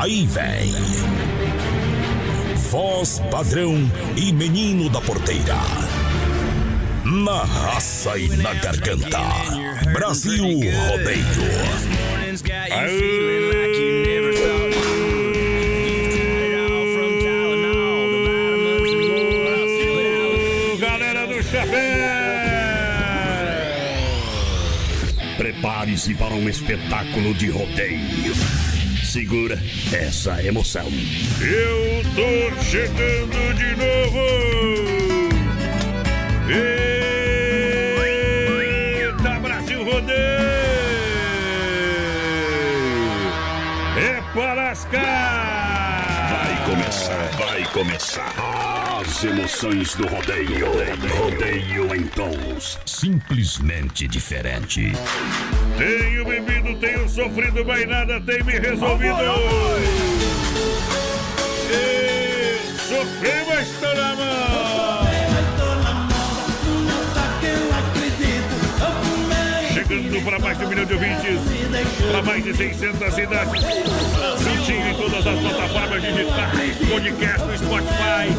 Aí vem. Voz padrão e menino da porteira. Na raça e na garganta. Brasil Rodeio. Chapéu! Prepare-se para um espetáculo de rodeio. Segura essa emoção. Eu tô chegando de novo! Eita, Brasil Rodeio! É para lascar! Vai começar, vai começar. As emoções do rodeio. Rodeio em tons simplesmente diferente. Tenho bebido, tenho sofrido, mas nada tem me resolvido. Ei, Sofri, mas tô na mão. Chegando para mais de um milhão de ouvintes, para mais de 600 cidades. Juntinho em todas as plataformas digitais, podcast no Spotify.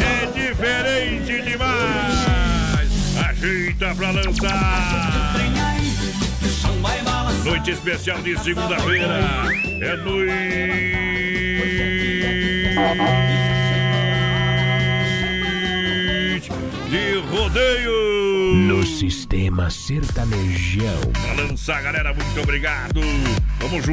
É diferente demais. Ajeita pra lançar. Noite especial de segunda-feira. É noite de rodeio. No sistema sertanejão. Pra lançar, galera, muito obrigado. Vamos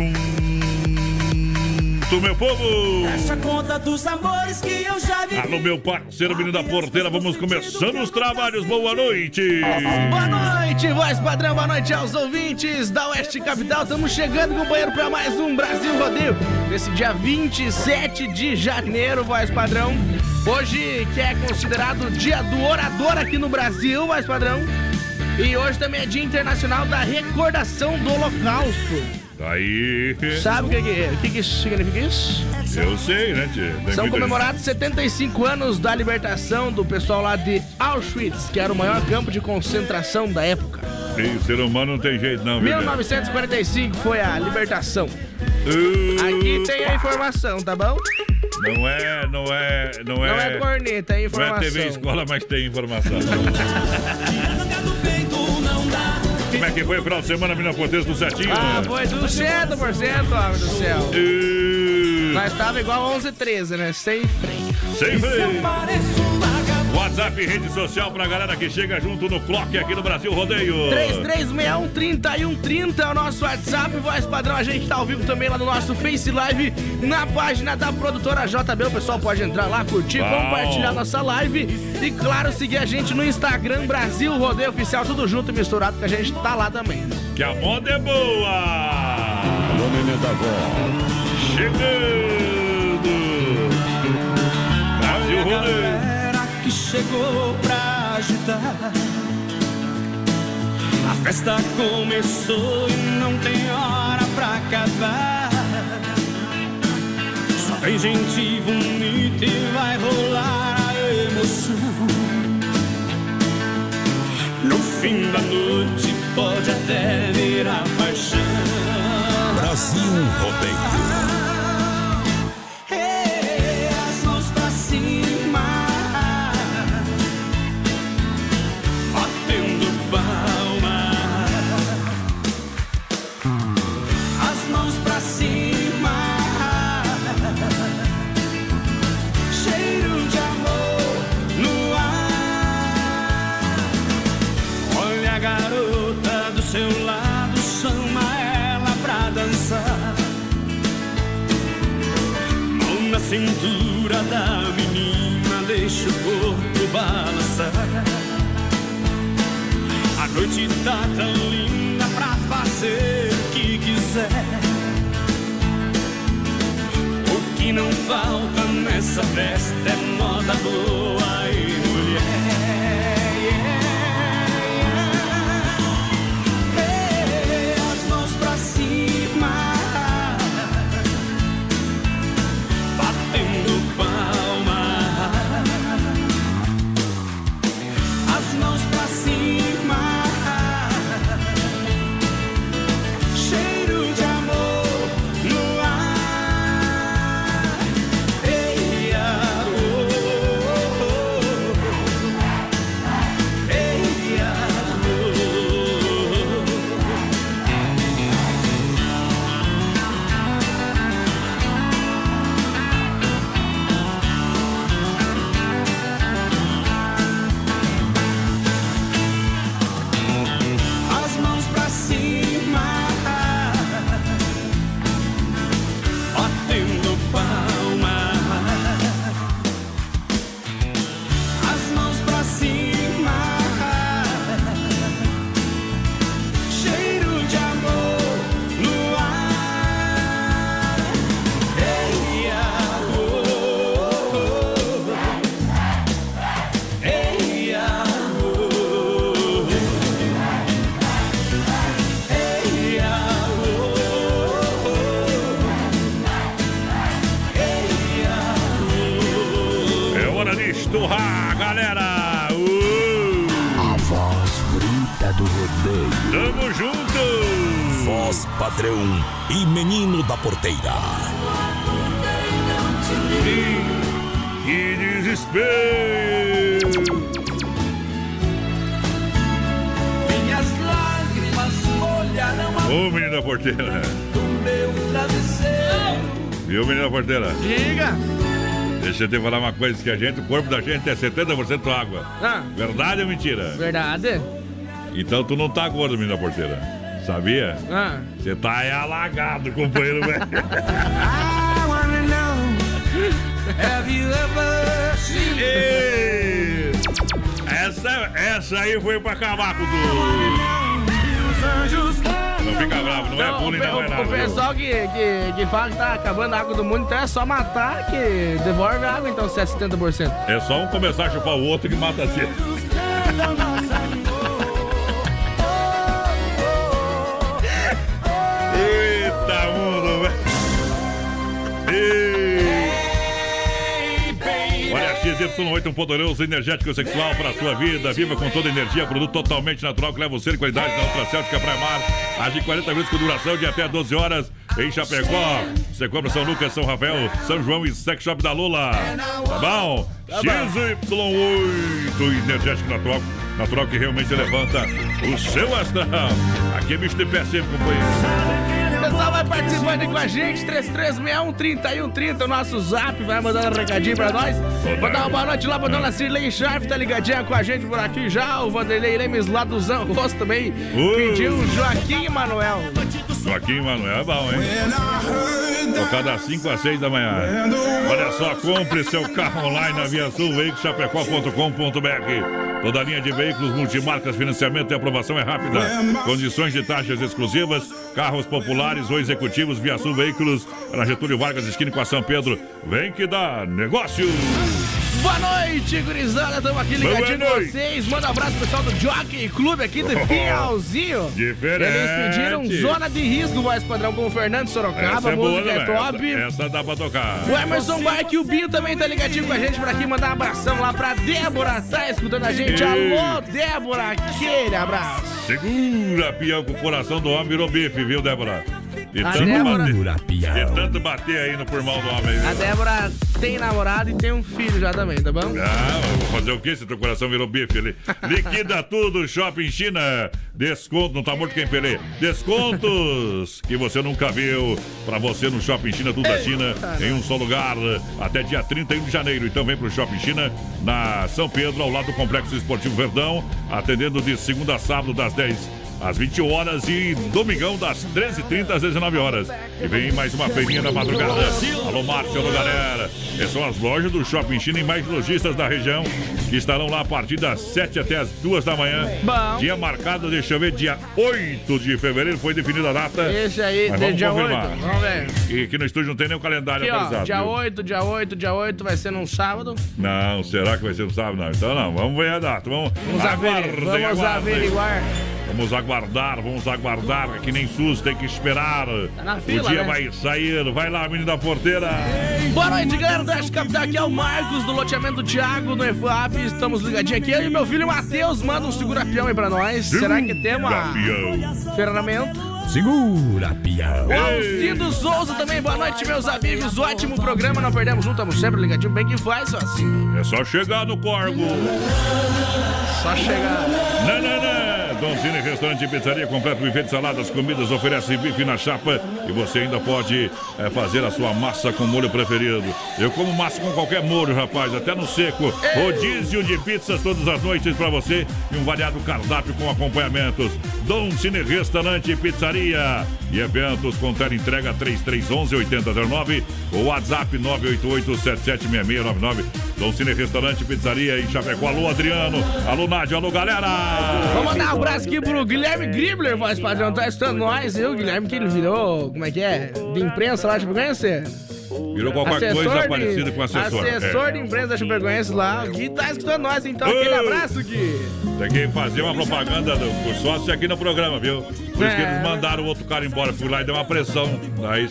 junto, meu povo. Essa conta dos amores que eu já vi. Alô, meu parceiro, menino da porteira, vamos começando os trabalhos. Boa noite. Boa noite, voz padrão, boa noite aos ouvintes da Oeste Capital. Estamos chegando, companheiro, para mais um Brasil Rodeio. Nesse dia 27 de janeiro, voz padrão. Hoje que é considerado dia do orador aqui no Brasil, voz padrão. E hoje também é Dia Internacional da Recordação do Holocausto. Aí. Sabe o que, que, o que, que significa isso? Eu sei, né, tia? Tem São comemorados 75 anos da libertação do pessoal lá de Auschwitz, que era o maior campo de concentração da época. gente- Ih, ser humano não tem jeito, não, viu? né? 1945 foi a libertação. Uh, Aqui tem a informação, tá bom? Não é, não é, não Não é. é corneta, é Não é informação. TV escola, mas tem informação. Como é que foi o final de semana, menina Porteira, tudo certinho? Ah, foi tudo certo, porcento, homem do céu. Uh, Nós tava igual 11 13, né? Sem freio. Sem freio. WhatsApp e rede social pra galera que chega junto no Clock aqui no Brasil Rodeio. 3361-3130 é o nosso WhatsApp, voz padrão. A gente tá ao vivo também lá no nosso Face Live, na página da produtora JB. O pessoal pode entrar lá, curtir, Bom. compartilhar nossa live. E claro, seguir a gente no Instagram, Brasil Rodeio Oficial, tudo junto e misturado, que a gente tá lá também. Que a moda é boa. Chegando. Brasil Rodeio. Que chegou pra agitar. A festa começou e não tem hora pra acabar. Só tem gente bonita e vai rolar a emoção. No fim da noite pode até virar paixão. Brasil Rodeio. Cintura da menina, deixa o corpo balançar. A noite tá tão linda pra fazer o que quiser. O que não falta nessa festa é moda boa bruta do rodeio. tamo junto! Voz padrão e menino da porteira. Que desespero! Minhas lágrimas molharão a Ô, menino da porteira! do meu travesseiro. Viu, menino da porteira? Diga. Deixa eu te falar uma coisa, que a gente, o corpo da gente é 70% água. Ah, Verdade ou mentira? verdade? Então tu não tá gordo, menino da porteira. Sabia? Ah. Você tá aí alagado, companheiro, velho. Ei! Essa, essa aí foi pra acabar com tudo. Não fica bravo, não é Não, bullying, o, não é nada. o pessoal que, que, que fala que tá acabando a água do mundo, então é só matar que devolve a água, então, se é 70%. É só um começar a chupar o outro que mata a ZYN8, um poderoso energético sexual para sua vida. Viva com toda energia, produto totalmente natural que leva você de qualidade da Ultra Celtica Praia Mar. Age 40 vezes com duração de até 12 horas em Chapecó. Você compra São Lucas, São Rafael, São João e Sex Shop da Lula. Tá bom? Tá XY8, energético natural, natural que realmente levanta o seu astral. Aqui é bicho de companheiro. Pessoal vai participando aí com a gente, 3361-3130, o nosso zap, vai mandando um recadinho pra nós. Vou dar uma boa noite lá pra dona Cirlei Sharp, tá ligadinha com a gente por aqui já. O Vanderlei Lemes lá do Zão Rosto também pediu o Joaquim Manuel. Joaquim Manuel é bom, hein? Tocada às 5 às 6 da manhã. Olha só, compre seu carro online na Via Sul, veiculoschapecó.com.br. Toda linha de veículos multimarcas, financiamento e aprovação é rápida. Condições de taxas exclusivas, carros populares ou executivos, Via Sul Veículos, na Getúlio Vargas, esquina com a São Pedro. Vem que dá negócio! Boa noite, gurizada, estamos aqui ligadinho Boa com vocês. Manda um abraço pro pessoal do Jockey Clube aqui do Pinhalzinho. Diferente. Eles pediram Zona de Risco, voz padrão com o Fernando Sorocaba, Essa é boa, música né, é top. Essa, essa dá pra tocar. O Emerson Bike e o Binho também tá ligadinho com a gente por aqui. Mandar um abração lá pra Débora, tá escutando a gente. Ei. Alô, Débora, aquele abraço. Segura, peão, que o coração do homem virou bife, viu, Débora? De tanto, Débora- bater, de tanto bater aí no pulmão do homem. A? Débora tem namorado e tem um filho já também, tá bom? Ah, vou fazer o quê se teu coração virou bife ali? Liquida tudo, Shopping China. Desconto, não tá morto quem pelê. Descontos que você nunca viu. Pra você no Shopping China, tudo da China, em um só lugar. Até dia 31 de janeiro. Então vem pro Shopping China, na São Pedro, ao lado do Complexo Esportivo Verdão. Atendendo de segunda a sábado, das 10 às 20 horas e domingão das 13h30 às 19 horas. E vem mais uma feirinha da madrugada. Alô, Márcio, alô, galera. Essas são as lojas do Shopping China e mais lojistas da região que estarão lá a partir das 7 até as 2 da manhã. Bom. Dia marcado, deixa eu ver, dia 8 de fevereiro foi definida a data. Esse aí, Mas vamos dia 8. confirmar. Vamos ver. E aqui no estúdio não tem o calendário Aqui, ó, atualizado. dia viu? 8, dia 8, dia 8 vai ser num sábado. Não, será que vai ser no sábado? Não, então não. Vamos ver a data. Vamos, Vamos, aguardem, vamos aguardem. averiguar. Vamos aguardar, vamos aguardar. Que nem SUS, tem que esperar. Tá na o fila, dia né? vai sair. Vai lá, menino da porteira. Boa noite, galera do Oeste Capital. Aqui é o Marcos do loteamento Thiago no EFAP. Estamos ligadinhos aqui. Eu e meu filho Matheus manda um segura-peão aí pra nós. Será que temos a Campeão. ferramenta? Segura, pião. O Alcido Souza também, boa noite, meus amigos. Ótimo programa, não perdemos um, estamos sempre ligadinho. Bem que faz, só assim. É só chegar no Corgo. Só chegar. Não. Donzini Restaurante e Pizzaria, completo buffet de saladas, comidas, oferece bife na chapa e você ainda pode eh, fazer a sua massa com molho preferido. Eu como massa com qualquer molho, rapaz, até no seco. Rodízio de pizzas todas as noites para você e um variado cardápio com acompanhamentos. Dom Cine Restaurante e Pizzaria e eventos com entrega 3311-8009 ou WhatsApp 988-776699. Dom Cine Restaurante e Pizzaria em Chapecó. Alô, Adriano. Alô, Nádia. Alô, galera. Vamos mandar um abraço aqui pro Guilherme Gribler, voz padrão. Tá estando nós, viu, Guilherme? Que ele virou, como é que é? De imprensa lá de Chapecoense? Virou qualquer coisa parecida com assessor. Assessor É. de imprensa da Chapecoense lá. Gui tá escutando nós, então. Aquele Ô! abraço, Gui. Tem que fazer uma propaganda do, do sócio aqui no programa, viu? Por isso que É. eles mandaram o outro cara embora. Fui lá e deu uma pressão. Daí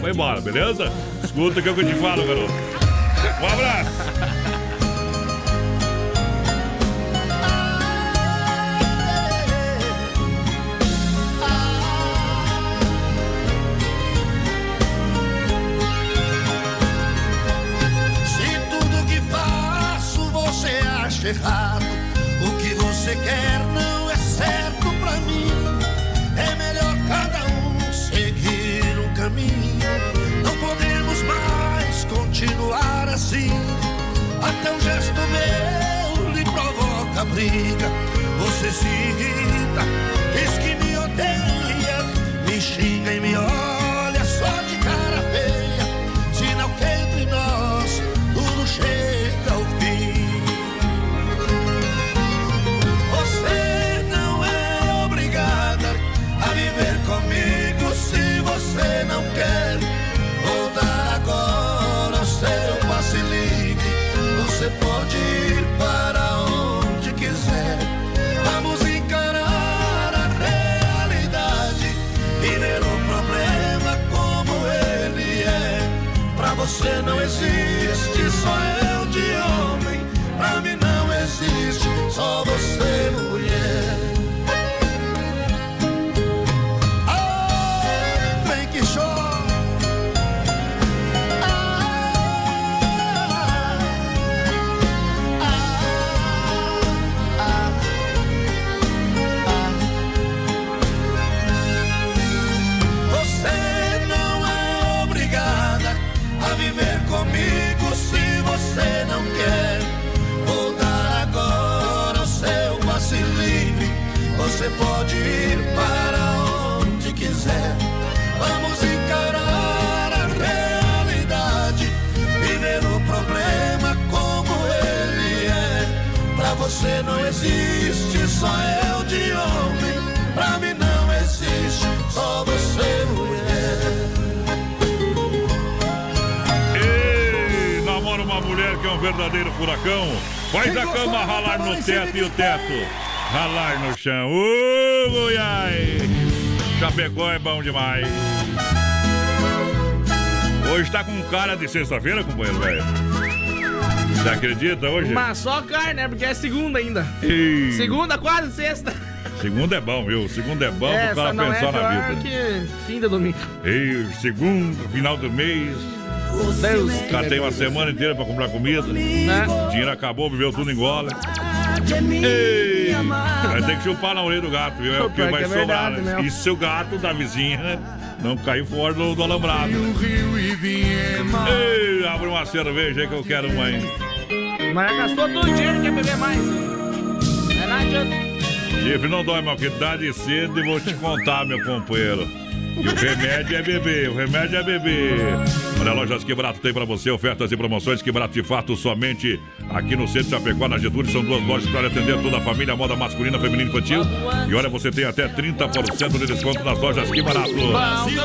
foi embora, beleza? Escuta o que eu te falo, garoto. Um abraço. Errado, o que você quer não é certo pra mim. É melhor cada um seguir um caminho. Não podemos mais continuar assim. Até um gesto meu lhe provoca briga. Você se irrita, diz que me odeia, me xinga e me olha quer. Vou dar agora o seu passe livre. Você pode ir para onde quiser. Vamos encarar a realidade e ver o problema como ele é. Pra você não existe só eu de homem. Pra mim não existe só você você não existe só eu de homem. Pra mim não existe só você mulher. Ei, namora uma mulher que é um verdadeiro furacão. Faz a cama ralar no teto e o teto ralar no chão. Ô, Goiás! Chapecó é bom demais. Hoje tá com cara de sexta-feira, companheiro, velho. Você acredita hoje? Mas só carne, né? Porque é segunda ainda. Ei, Segunda, quase sexta. Segunda é bom, viu? Segunda é bom pro Essa cara não é pensar na vida. que fim de domingo. Ei, segundo, final do mês. Deus. O cara tem uma semana inteira pra comprar comida. Né? Dinheiro acabou, viveu tudo em gola. Ei, vai ter que chupar na orelha do gato, viu? É o que vai é sobrar. verdade né? E se o gato da vizinha não cair fora do, do alambrado. Ei, abre uma cerveja aí que eu quero uma aí. Mas gastou todo o dinheiro, quer beber mais. Não adianta. Chifre não dói, mas que dá de cedo e vou te contar, meu companheiro. E o remédio é beber, o remédio é beber. Olha, Lojas Que Barato tem para você ofertas e promoções Que Barato de fato somente aqui no centro de Chapecó, na Getúlio. São duas lojas para atender toda a família, moda masculina, feminina e infantil. E olha, você tem até 30% de desconto nas lojas Que Barato.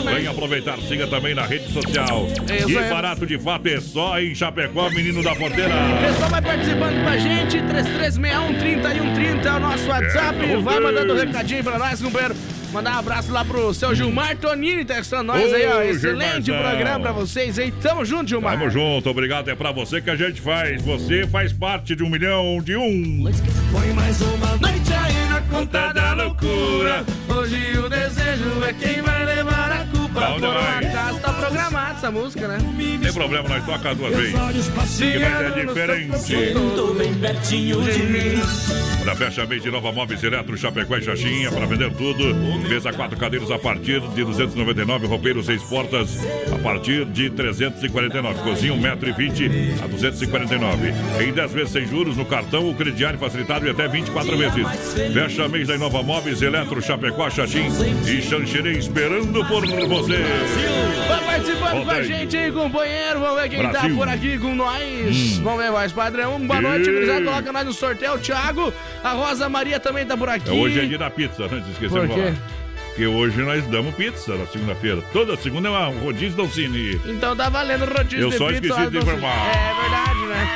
Vem aproveitar, siga também na rede social. Que Barato de fato é só em Chapecó, menino da porteira. O pessoal vai participando com a gente, 3361 3130 é o nosso WhatsApp. É, vai vamos mandando um recadinho pra nós, companheiro. Mandar um abraço lá pro seu Gilmar Tonini, testando nós Ô, aí, ó. Excelente Gilmarzão. programa pra vocês aí. Tamo junto, Gilmar. Tamo junto, obrigado. É pra você que a gente faz. Você faz parte de um milhão de um. Põe mais uma noite aí na conta da loucura. Hoje o desejo é quem vai levar a. Bom Por um demais. acaso tá programado essa música, né? Tem problema, nós toca duas vezes. Que vai ser diferente. Bem pertinho de mim. Olha, fecha mês de Nova Móveis Eletro, Chapecó e Xaxinha para vender tudo. Mesa quatro cadeiras a partir de 299, roupeiro seis portas a partir de 349. Cozinha 1,20m a 249. Em 10 vezes sem juros no cartão, o crediário facilitado e até 24 vezes. Fecha mês da Nova Móveis Eletro, Chapecó, Xaxim e Xanxerê esperando por você. Vai participando com a gente aí, companheiro. Vamos ver quem tá Brasil. por aqui com nós. Vamos ver, mais padrão. Boa noite, gurizada. Coloca nós no sorteio. O Thiago, a Rosa Maria também tá por aqui. É, Hoje é dia da pizza, né? Esqueceu Por de falar. Porque hoje nós damos pizza na segunda-feira. Toda segunda é uma rodízio da Alcine. Então tá valendo rodízio Eu de só pizza. esqueci de informar. É verdade, né?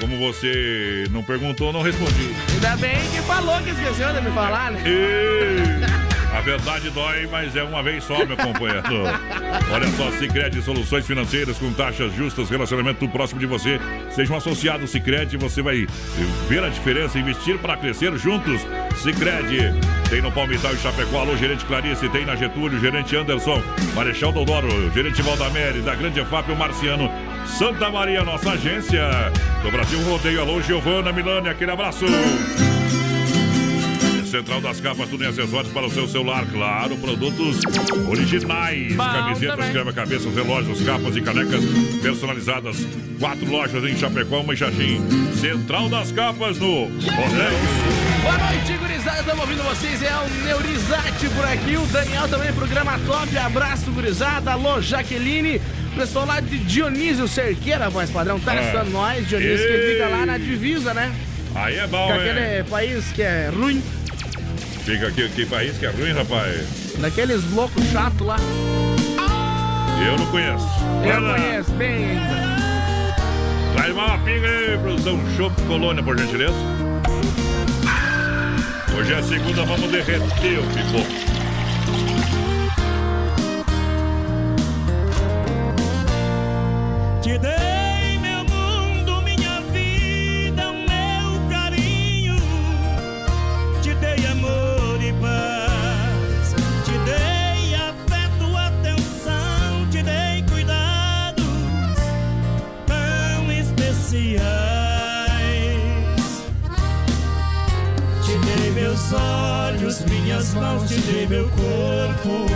Como você não perguntou, não respondi. Ainda bem que falou que esqueceu de me falar, né? Ei, A verdade dói, mas é uma vez só, meu companheiro. Olha só, Sicredi Soluções Financeiras com taxas justas, relacionamento próximo de você. Seja um associado ao Sicredi, você vai ver a diferença, investir para crescer juntos. Sicredi tem no Palmital e Chapecó, alô, gerente Clarice, tem na Getúlio, gerente Anderson, Marechal Dodoro, gerente Valdamere, da Grande EFAP, o Marciano, Santa Maria, nossa agência. Do Brasil Rodeio, alô, Giovana Milani, aquele abraço. Central das Capas, tudo em acessórios para o seu celular, claro, produtos originais, Bom camisetas, também. creme-cabeças, relógios, capas e canecas personalizadas. Quatro lojas em Chapecó, uma em Xaxim. Central das Capas no Rodeio. Boa noite, gurizada. Estamos ouvindo vocês. É o Neurizate por aqui. O Daniel também, programa top. Abraço, gurizada. Alô, Jaqueline. Pessoal lá de Dionísio Cerqueira, voz padrão, tá É. assistindo nós. Dionísio que Ei. fica lá na divisa, né? Aí é bom, Com é. aquele país que é ruim. Fica aqui, que país que é ruim, rapaz. Daqueles loucos chatos lá. Eu não conheço. Eu conheço bem. Traz uma pinga aí, produção Chopp Colônia, por gentileza. Hoje é segunda, vamos derreter o pipoco. Corpo.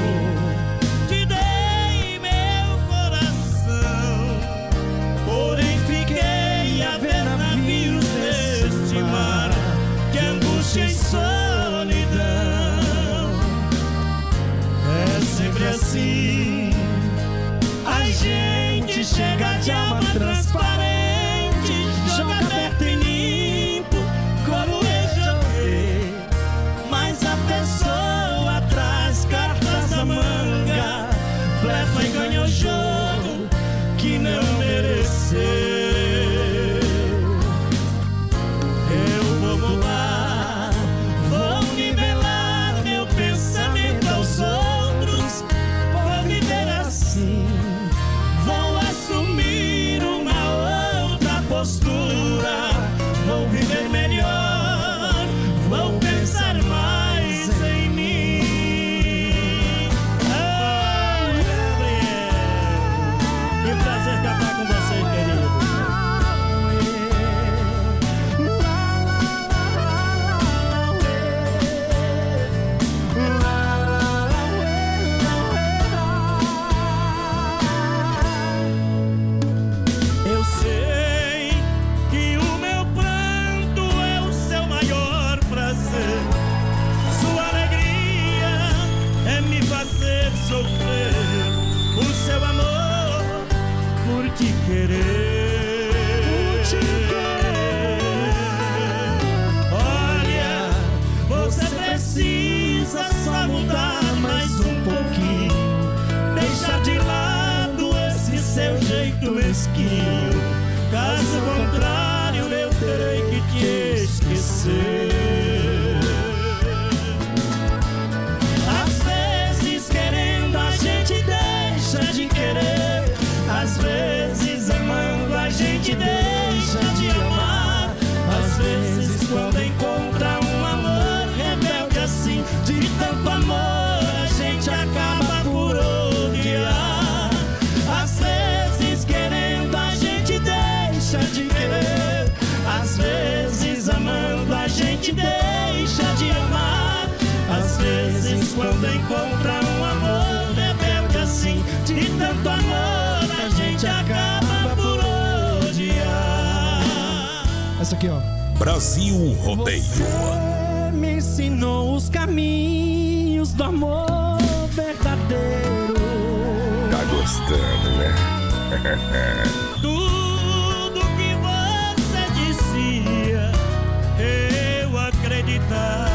Brasil Rodeio. Você me ensinou os caminhos do amor verdadeiro. Tá gostando, né? Tudo que você dizia, eu acreditava.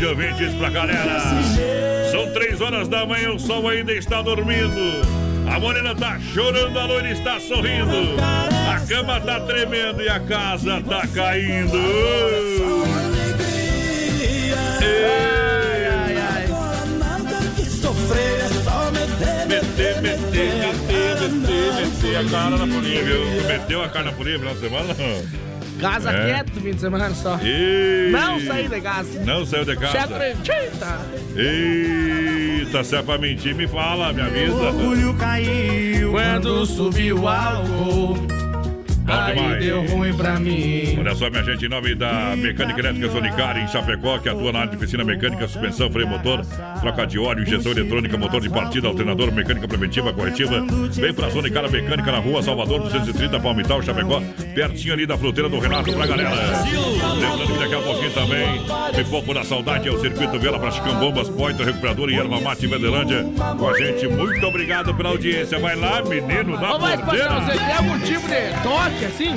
De ouvintes pra galera. São três horas da manhã, o sol ainda está dormindo. A morena tá chorando, a loira está sorrindo. A cama tá tremendo e a casa tá caindo. Ai, ai, ai. Sofrer, só meter, Meter, meter, meter, meter, meter a cara na viu? Meteu a cara na folia na semana? Casa É. quieto no fim de semana só. Ei. Não saí de casa. Não saiu de casa. Chefe, eita. Eita, se é pra mentir, me fala, me avisa. orgulho caiu Quando subiu o álcool, Bom aí demais. deu ruim pra mim. Olha só, minha gente, em nome da Mecânica Elétrica Sonicar em Chapecó, que atua na área de piscina mecânica, suspensão, freio motor, troca de óleo, injeção eletrônica, motor de partida, alternador, mecânica preventiva, corretiva. Vem pra Sonicar Mecânica na rua Salvador 230, Palmital, Chapecó, pertinho ali da fruteira do Renato pra galera. Lembrando que daqui a pouquinho também, Pipoco da Saudade é o circuito Vela pra Chicão Bombas, Pointer, Recuperador e Erva Mate Verdelândia. Com a gente, muito obrigado pela audiência. Vai lá, menino da Ô, mas, porteira. você tem algum tipo de toque assim?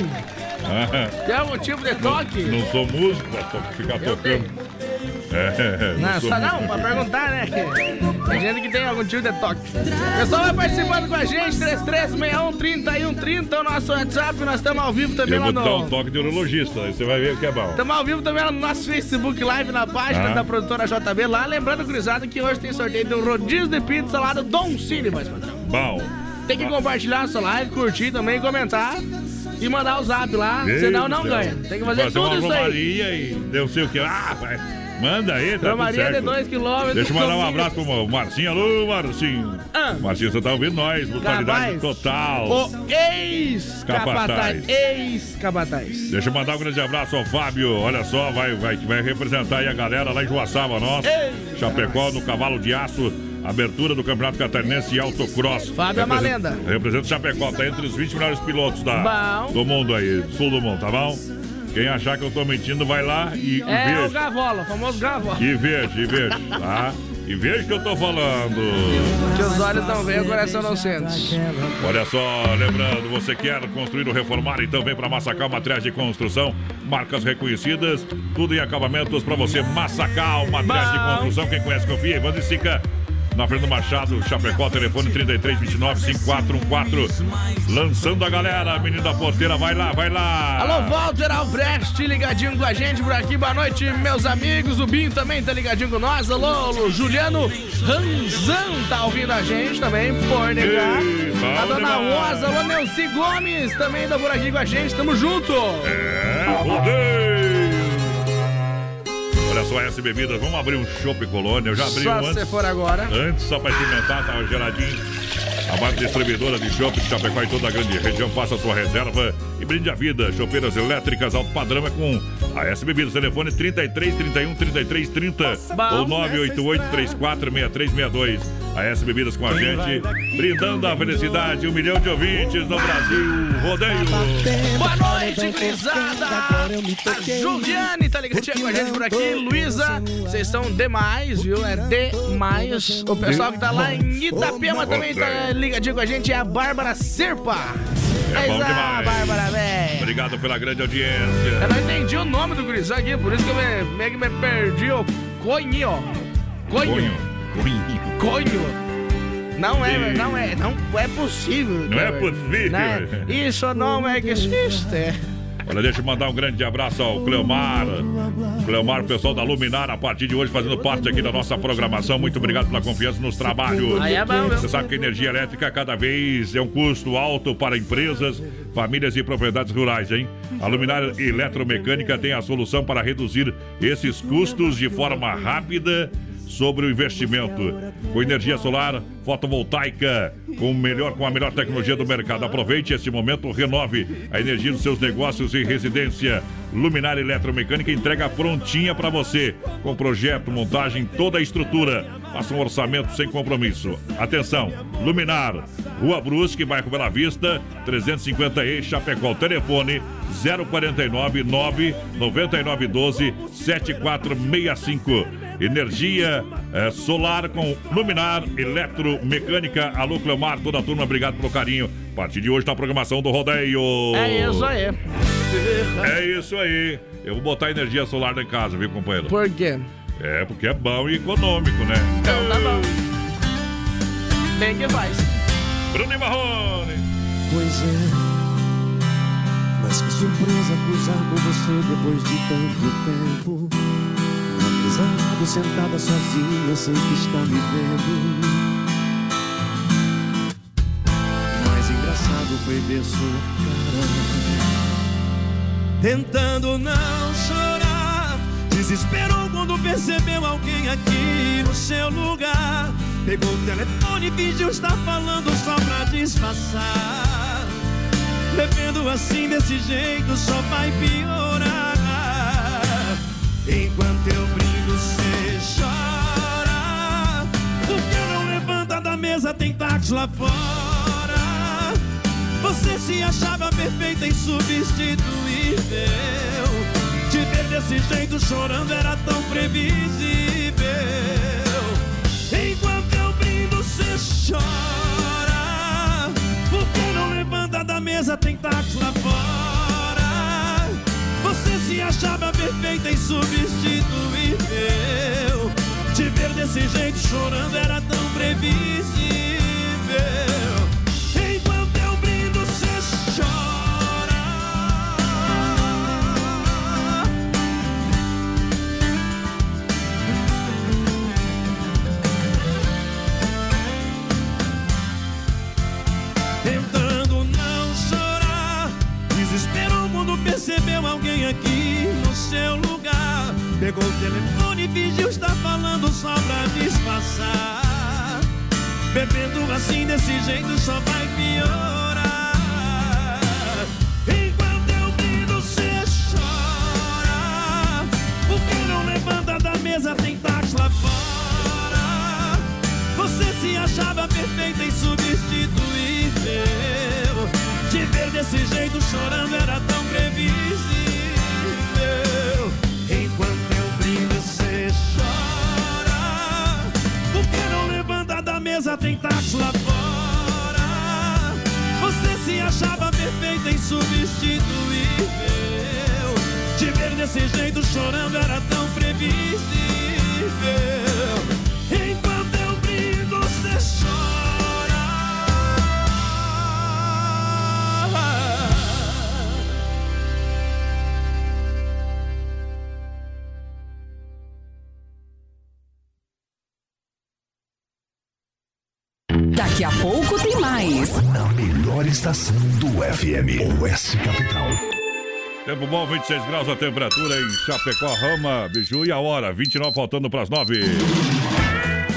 Tem algum tipo de toque? Não sou músico pra to- ficar tocando. É, Não, sou só músico. não, pra perguntar, né? Tem gente que tem algum tipo de toque. O pessoal vai participando com a gente, 3361-3130, o nosso WhatsApp, nós estamos ao vivo também Eu lá vou dar um toque de urologista, aí você vai ver o que é bom. Estamos ao vivo também lá no nosso Facebook Live, na página Ah. da produtora JB. Lá, lembrando, gurizada, que hoje tem sorteio de um rodízio de pizza lá do Dom Cine, mais padrão. Bom. Tem que compartilhar a sua live, curtir também, comentar e mandar o zap lá, Meu senão não Deus ganha. Tem que fazer Fazer tudo isso aí. e não sei o que. Ah, vai. Manda aí, tá Romaria de certo. 2 quilômetros. Deixa eu mandar um abraço pro Marcinho. Alô, Marcinho. Ah. Marcinho, você tá ouvindo nós? Brutalidade total. O ex-capataz. Capataz. Ex-capataz. Deixa eu mandar um grande abraço ao Fábio. Olha só, vai, vai, vai representar aí a galera lá em Joaçaba, nossa. Ei. Chapecó no Cavalo de Aço. Abertura do Campeonato Catarinense Autocross. Fábio é uma Representa- lenda. Representa o Chapecó, tá entre os 20 melhores pilotos da, Bom. do mundo aí, do sul do mundo, tá bom? Quem achar que eu tô mentindo, vai lá e, e É o veja. Gavola, o famoso Gavola. E veja, e veja, tá? E veja o que eu tô falando. Que os olhos não veem, o coração não sente. Olha só, lembrando, você quer construir ou reformar, então vem para Massacal Materiais de Construção, marcas reconhecidas, tudo em acabamentos para você. Massacal Materiais de. Construção, quem conhece, confia. Evandro e Sica, na Fernando Machado, Chapecó, telefone 3329-5414. Lançando a galera, menino da porteira, vai lá, vai lá. Alô, Walter Albrecht, ligadinho com a gente por aqui. Boa noite, meus amigos. O Binho também tá ligadinho com nós. Alô, alô, Juliano Ranzan tá ouvindo a gente também, por negar. Ei, A dona. Rosa, alô, Nelci Gomes também tá por aqui com a gente. Tamo junto. É, rodeio. Olha só, S Bebidas, vamos abrir um Chopp Colônia. Eu já abri Só um se antes. você for agora. Antes, só para experimentar, tava geladinho. A marca distribuidora de chopp de Chapecó em toda a grande região. Faça sua reserva e brinde a vida. Chopeiras elétricas alto padrão é com a S Bebidas. Telefone 33 31 33 30 ou 988 34 6362. A S Bebidas com a gente, brindando a felicidade. Um milhão de ouvintes no Brasil. Rodeio. Boa noite, Crisada! A Juliane tá ligadinha com a gente por aqui. Luísa, vocês estão demais, viu? É demais. O pessoal que tá lá em Itapema também tá ligadinho com a gente. É a Bárbara Serpa. É bom a demais. Bárbara, velho. Obrigado pela grande Eu audiência. não entendi o nome do gurizão aqui, por isso que eu me, meio que me perdi. Coinho, ó. Coinho. Coinho. Não é, não é, não é possível. Não é cara. possível. Não é- Isso não é que existe. Olha, deixa eu mandar um grande abraço ao Cleomar. Cleomar, pessoal da Luminar, a partir de hoje fazendo parte aqui da nossa programação. Muito obrigado pela confiança nos trabalhos. Aí é? Você sabe que a energia elétrica cada vez é um custo alto para empresas, famílias e propriedades rurais, hein? A Luminar Eletromecânica tem a solução para reduzir esses custos de forma rápida sobre o investimento. Com energia solar fotovoltaica, com, melhor, com a melhor tecnologia do mercado. Aproveite este momento, renove a energia dos seus negócios e residência. Luminar Eletromecânica entrega prontinha para você, com projeto, montagem, toda a estrutura. Faça um orçamento sem compromisso. Atenção, Luminar, Rua Brusque, bairro Bela Vista, 350E, Chapecó. Telefone 049 9 9912 7465. Energia eh, solar com luminar, eletromecânica. Alô, Cleomar, toda a turma, obrigado pelo carinho. A partir de hoje na programação do Rodeio. É isso aí. É isso aí. Eu vou botar energia solar em casa, viu, companheiro? Por quê? É, porque é bom e econômico, né? Então tá bom. Bem que faz. Bruno Marrone. Pois é. Mas que surpresa cruzar com você depois de tanto tempo. Sentada sozinha, eu sei que está me vendo. Mais engraçado foi ver sua cara. Tentando não chorar. Desesperou quando percebeu alguém aqui no seu lugar. Pegou o telefone e fingiu estar falando só pra disfarçar. Bebendo assim desse jeito só vai piorar. Enquanto eu brindo, mesa? Tem táxi lá fora. Você se achava perfeita, insubstituível. Te ver desse jeito chorando era tão previsível. Enquanto eu brindo, cê chora. Por que não levanta da mesa? Tem táxi lá fora. Você se achava perfeita, insubstituível. Te ver desse jeito chorando era tão previsível. Enquanto eu brindo, cê chora. Tentando não chorar. Desesperou quando percebeu alguém aqui no seu lugar. Pegou o telefone e fingiu estar falando só pra disfarçar. Bebendo assim desse jeito só vai piorar. Enquanto eu brindo, cê chora. Por que não levanta da mesa? Tem táxi lá fora. Você se achava perfeita e substituível. Te ver desse jeito chorando era tão previsível. Táxi lá fora. Você se achava perfeita e insubstituível. Te ver desse jeito chorando era tão previsível. Daqui a pouco tem mais. Na melhor estação do FM, Oeste Capital. Tempo bom, 26 graus a temperatura em Chapecó, Rama, Biju e a hora, 29 faltando para as 9.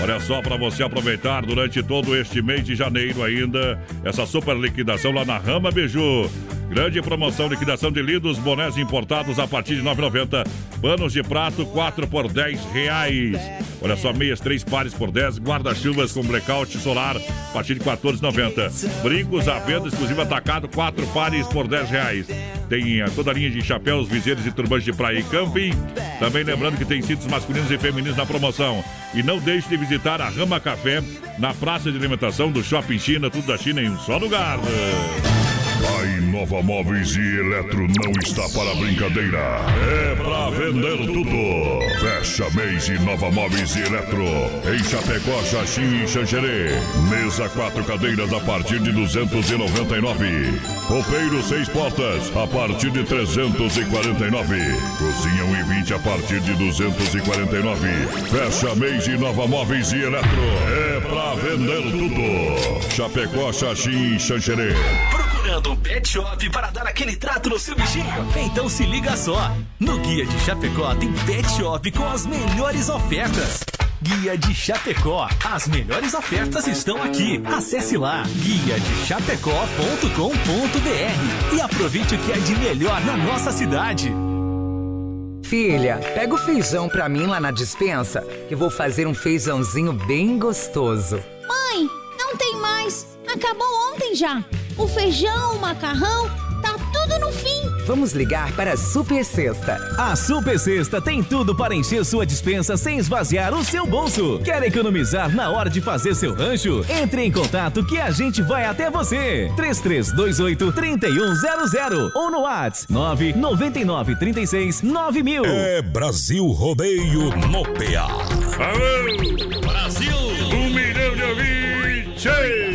Olha só para você aproveitar durante todo este mês de janeiro ainda essa super liquidação lá na Rama Biju. Grande promoção, liquidação de lindos bonés importados a partir de 9,90. Panos de prato, 4 por 10 reais. Olha só, meias, 3 pares por 10. Guarda-chuvas com blackout solar, a partir de 14,90. Brincos à venda, exclusivo atacado, 4 pares por 10 reais. Tem eh, toda a linha de chapéus, viseiros e turbantes de praia e camping. Também lembrando que tem cintos masculinos e femininos na promoção. E não deixe de visitar a Rama Café, na praça de alimentação do Shopping China, tudo da China em um só lugar. A Inova Móveis e Eletro não está para brincadeira. É pra vender tudo. Fecha mês Inova Móveis e Eletro. Em Chapecó, Xaxim e Xanxerê. Mesa quatro cadeiras a partir de 299. Roupeiro seis portas a partir de 349. Cozinha 1 e 20 a partir de 249. Fecha mês Inova Móveis e Eletro. É pra vender tudo. Chapecó, Xaxim e Xanxerê. Procurando um pet shop para dar aquele trato no seu bichinho? Então se liga só. No Guia de Chapecó tem pet shop com as melhores ofertas. Guia de Chapecó. As melhores ofertas estão aqui. Acesse lá guia de chapecó.com.br e aproveite o que é de melhor na nossa cidade. Filha, pega o feijão pra mim lá na dispensa, que vou fazer um feijãozinho bem gostoso. Mãe, não tem mais. Acabou ontem já. O feijão, o macarrão, tá tudo no fim. Vamos ligar para a Super Sexta. A Super Sexta tem tudo para encher sua dispensa sem esvaziar o seu bolso. Quer economizar na hora de fazer seu rancho? Entre em contato que a gente vai até você. 3328 3100 ou no WhatsApp 999 36 9000. É Brasil Rodeio no PA. Alô, Brasil! Um milhão de ouvintes!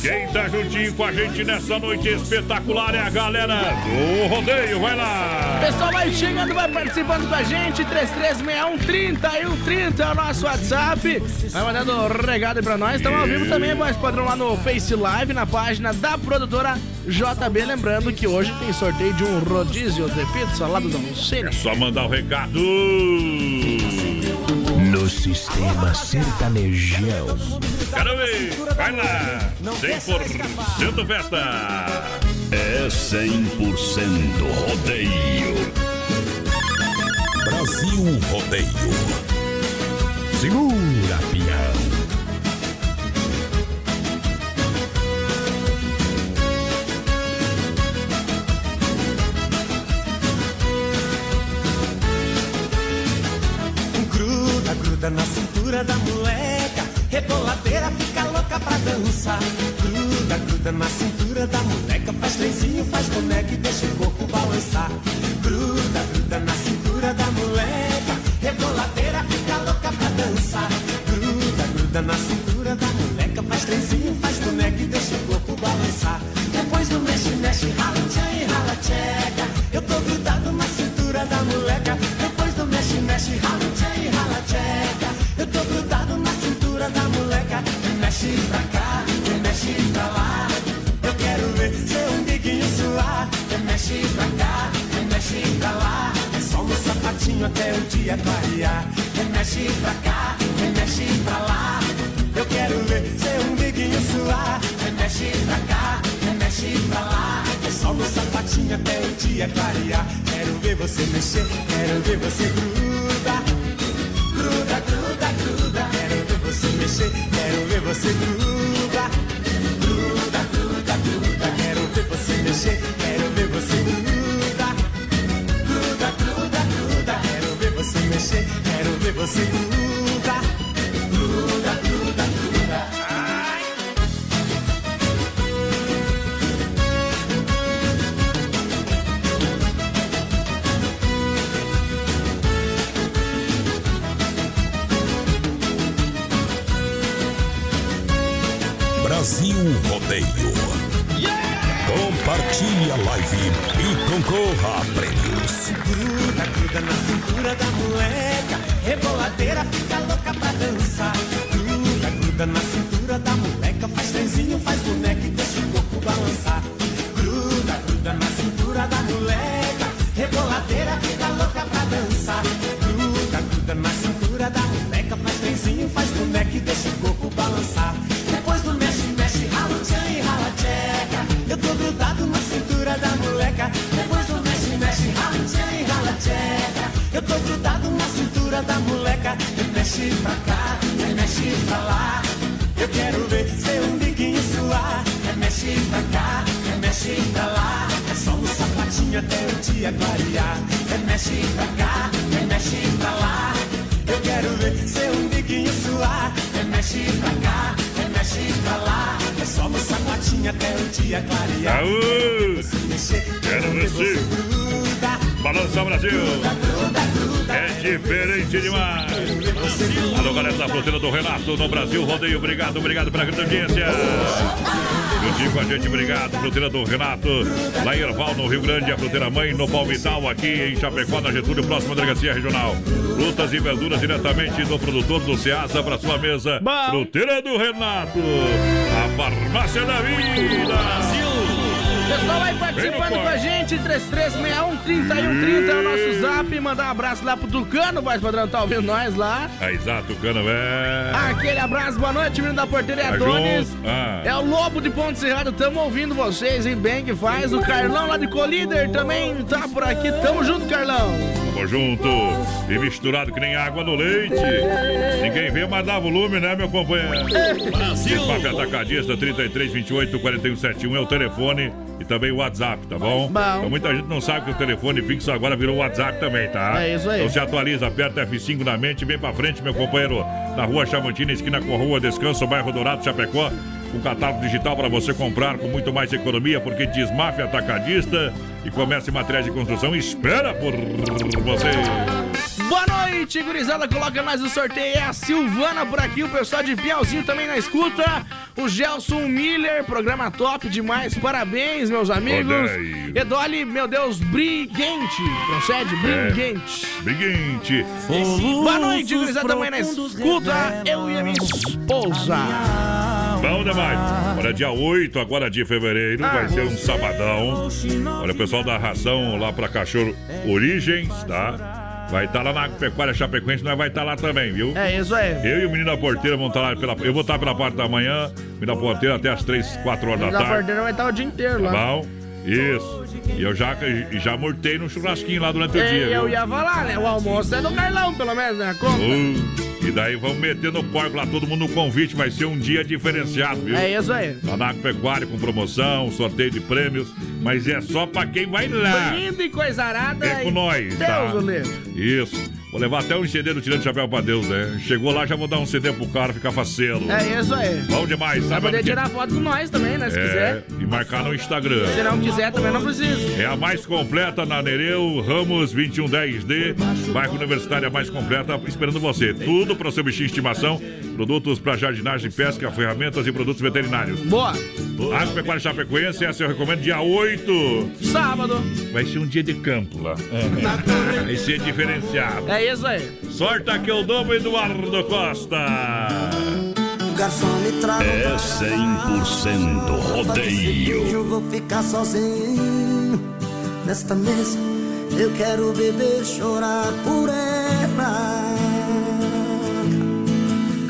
Quem tá juntinho com a gente nessa noite espetacular é a galera do rodeio. Vai lá! Pessoal, vai chegando, vai participando com a gente. 3361 3130 é o nosso WhatsApp. Vai mandando um recado aí pra nós. Estamos ao vivo também, voz padrão, lá no Face Live, na página da produtora JB. Lembrando que hoje tem sorteio de um rodízio de pizza lá do Dom Cine. Só mandar o recado. Sistema sertanejão. Quero ver! Vai lá! 100% festa! É 100% rodeio. Brasil Rodeio. Segura, peão. Gruda, na cintura da moleca. Reboladeira fica louca pra dançar. Gruda, gruda na cintura da moleca. Faz trenzinho, faz boneca e deixa o corpo balançar. Gruda, gruda na cintura da moleca. Reboladeira fica louca pra dançar. Gruda, gruda na cintura da moleca. Faz trenzinho, faz boneca e deixa o corpo balançar. Depois do mexe, mexe, rala tchan e rala tcheca. Eu tô grudado na cintura da moleca. Até o dia clarear. Mexe pra cá, mexe pra lá. Eu quero ver seu umbiguinho suar. Mexe pra cá, mexe pra lá. É só no sapatinho até o dia clarear. Quero ver você mexer, quero ver você gruda. Gruda, gruda, gruda. Quero ver você mexer, quero ver você gruda. Mexer, quero ver você gruda. Gruda, gruda, gruda. Ai. Brasil Rodeio. Compartilhe a live e concorra a prêmios. Gruda, gruda na cintura da moleca. Reboladeira fica louca pra dançar. Gruda, gruda na Mexe pra cá, mexe pra lá. Eu quero ver seu biquinho suar. Mexe pra cá, mexe pra lá. É só um sapatinho até o dia clarear. Mexe pra cá, mexe pra lá. Eu quero ver seu biquinho suar. Mexe pra cá, mexe pra lá. É só um sapatinho até o dia clarear. Aú! Quero você. Balança Brasil. É diferente demais. Alô, galera da fruteira do Renato no Brasil. Rodeio, obrigado, obrigado pela grande audiência. Juntinho com a gente, obrigado. Fruteira do Renato, lá em Erval, no Rio Grande, a fruteira mãe no Palmital, aqui em Chapecó, na Getúlio, próxima delegacia regional. Frutas e verduras diretamente do produtor do Ceasa para sua mesa. Fruteira do Renato, a farmácia da vida. Pessoal vai participando com a gente, 3361-3130 é o nosso zap. Mandar um abraço lá pro Tucano, vai padrão, tá ouvindo nós lá. É exato, cano, velho. Aquele abraço, boa noite, menino da porteira é Tá junto. Ah. É o Lobo de Ponte Serrado, tamo ouvindo vocês, hein? Bem que faz. O Carlão lá de Colíder também tá por aqui. Tamo junto, Carlão. Tamo junto. E misturado que nem água no leite. Ninguém vê, mas dá volume, né, meu companheiro? Brasil. Papo Atacadista 33 28 41 71 é o telefone e também o WhatsApp, tá bom? Então, muita gente não sabe que o telefone fixo agora virou WhatsApp também, tá? É isso aí. Então se atualiza, aperta F5 na mente e vem pra frente, meu companheiro. Na rua Chamantina, esquina com a rua Descanso, bairro Dourado, Chapecó. Um catálogo digital para você comprar com muito mais economia, porque Desmafia Atacadista e Comércio em Materiais de Construção espera por você. Boa noite, gurizada. Coloca mais no sorteio. É a Silvana por aqui, o pessoal de Piauzinho também na escuta. O Gelson Miller, programa top demais. Parabéns, meus amigos. Odeio. Edoli, meu Deus, briguente. Procede, briguente. Briguente. Boa noite, gurizada também na escuta. Eu e a minha esposa. Bom demais. Olha, dia 8 agora de fevereiro, vai ser um sabadão. Olha, o pessoal da ração lá pra cachorro Origens, tá? Vai estar lá na Pecuária Chapecoense, nós vai estar lá também, viu? É isso aí. Eu e o menino da porteira vamos estar lá pela. Eu vou estar pela parte da manhã, menino da porteira até as 3, 4 horas da Da tarde. porteira vai estar o dia inteiro Tá lá. bom? Isso. E eu já, já mortei no churrasquinho lá durante o dia. E eu viu? ia falar, né? O almoço é do Carlão, pelo menos, né? Conta. Uh, e daí vamos meter no porco lá, todo mundo no convite, vai ser um dia diferenciado, viu? É isso aí. Lá na Agropecuária com promoção, sorteio de prêmios, mas é só pra quem vai lá. Brinde e coisa arada. É com nós, Deus tá? o. Isso. Vou levar até um CD do Tirando Chapéu pra Deus, né? Chegou lá, já vou dar um CD pro cara ficar faceiro. É isso aí. Bom demais, Vai sabe? poder onde que- tirar foto com nós também, né? Se é, quiser. E marcar no Instagram. Se não quiser, também não precisa. É a mais completa na Nereu, Ramos 2110D, bairro Universitário, a mais completa, esperando você. Tudo para o seu bichinho de estimação, produtos para jardinagem, pesca, ferramentas e produtos veterinários. Boa! Agropecuária Chapecoense, essa eu recomendo dia 8. Sábado. Vai ser um dia de campo lá. Vai ser diferenciado. É isso aí. Sorte que eu dou, Eduardo Costa. Garçom me traga É 100% rodeio. Eu vou ficar sozinho nesta mesa. Eu quero beber, chorar por ela.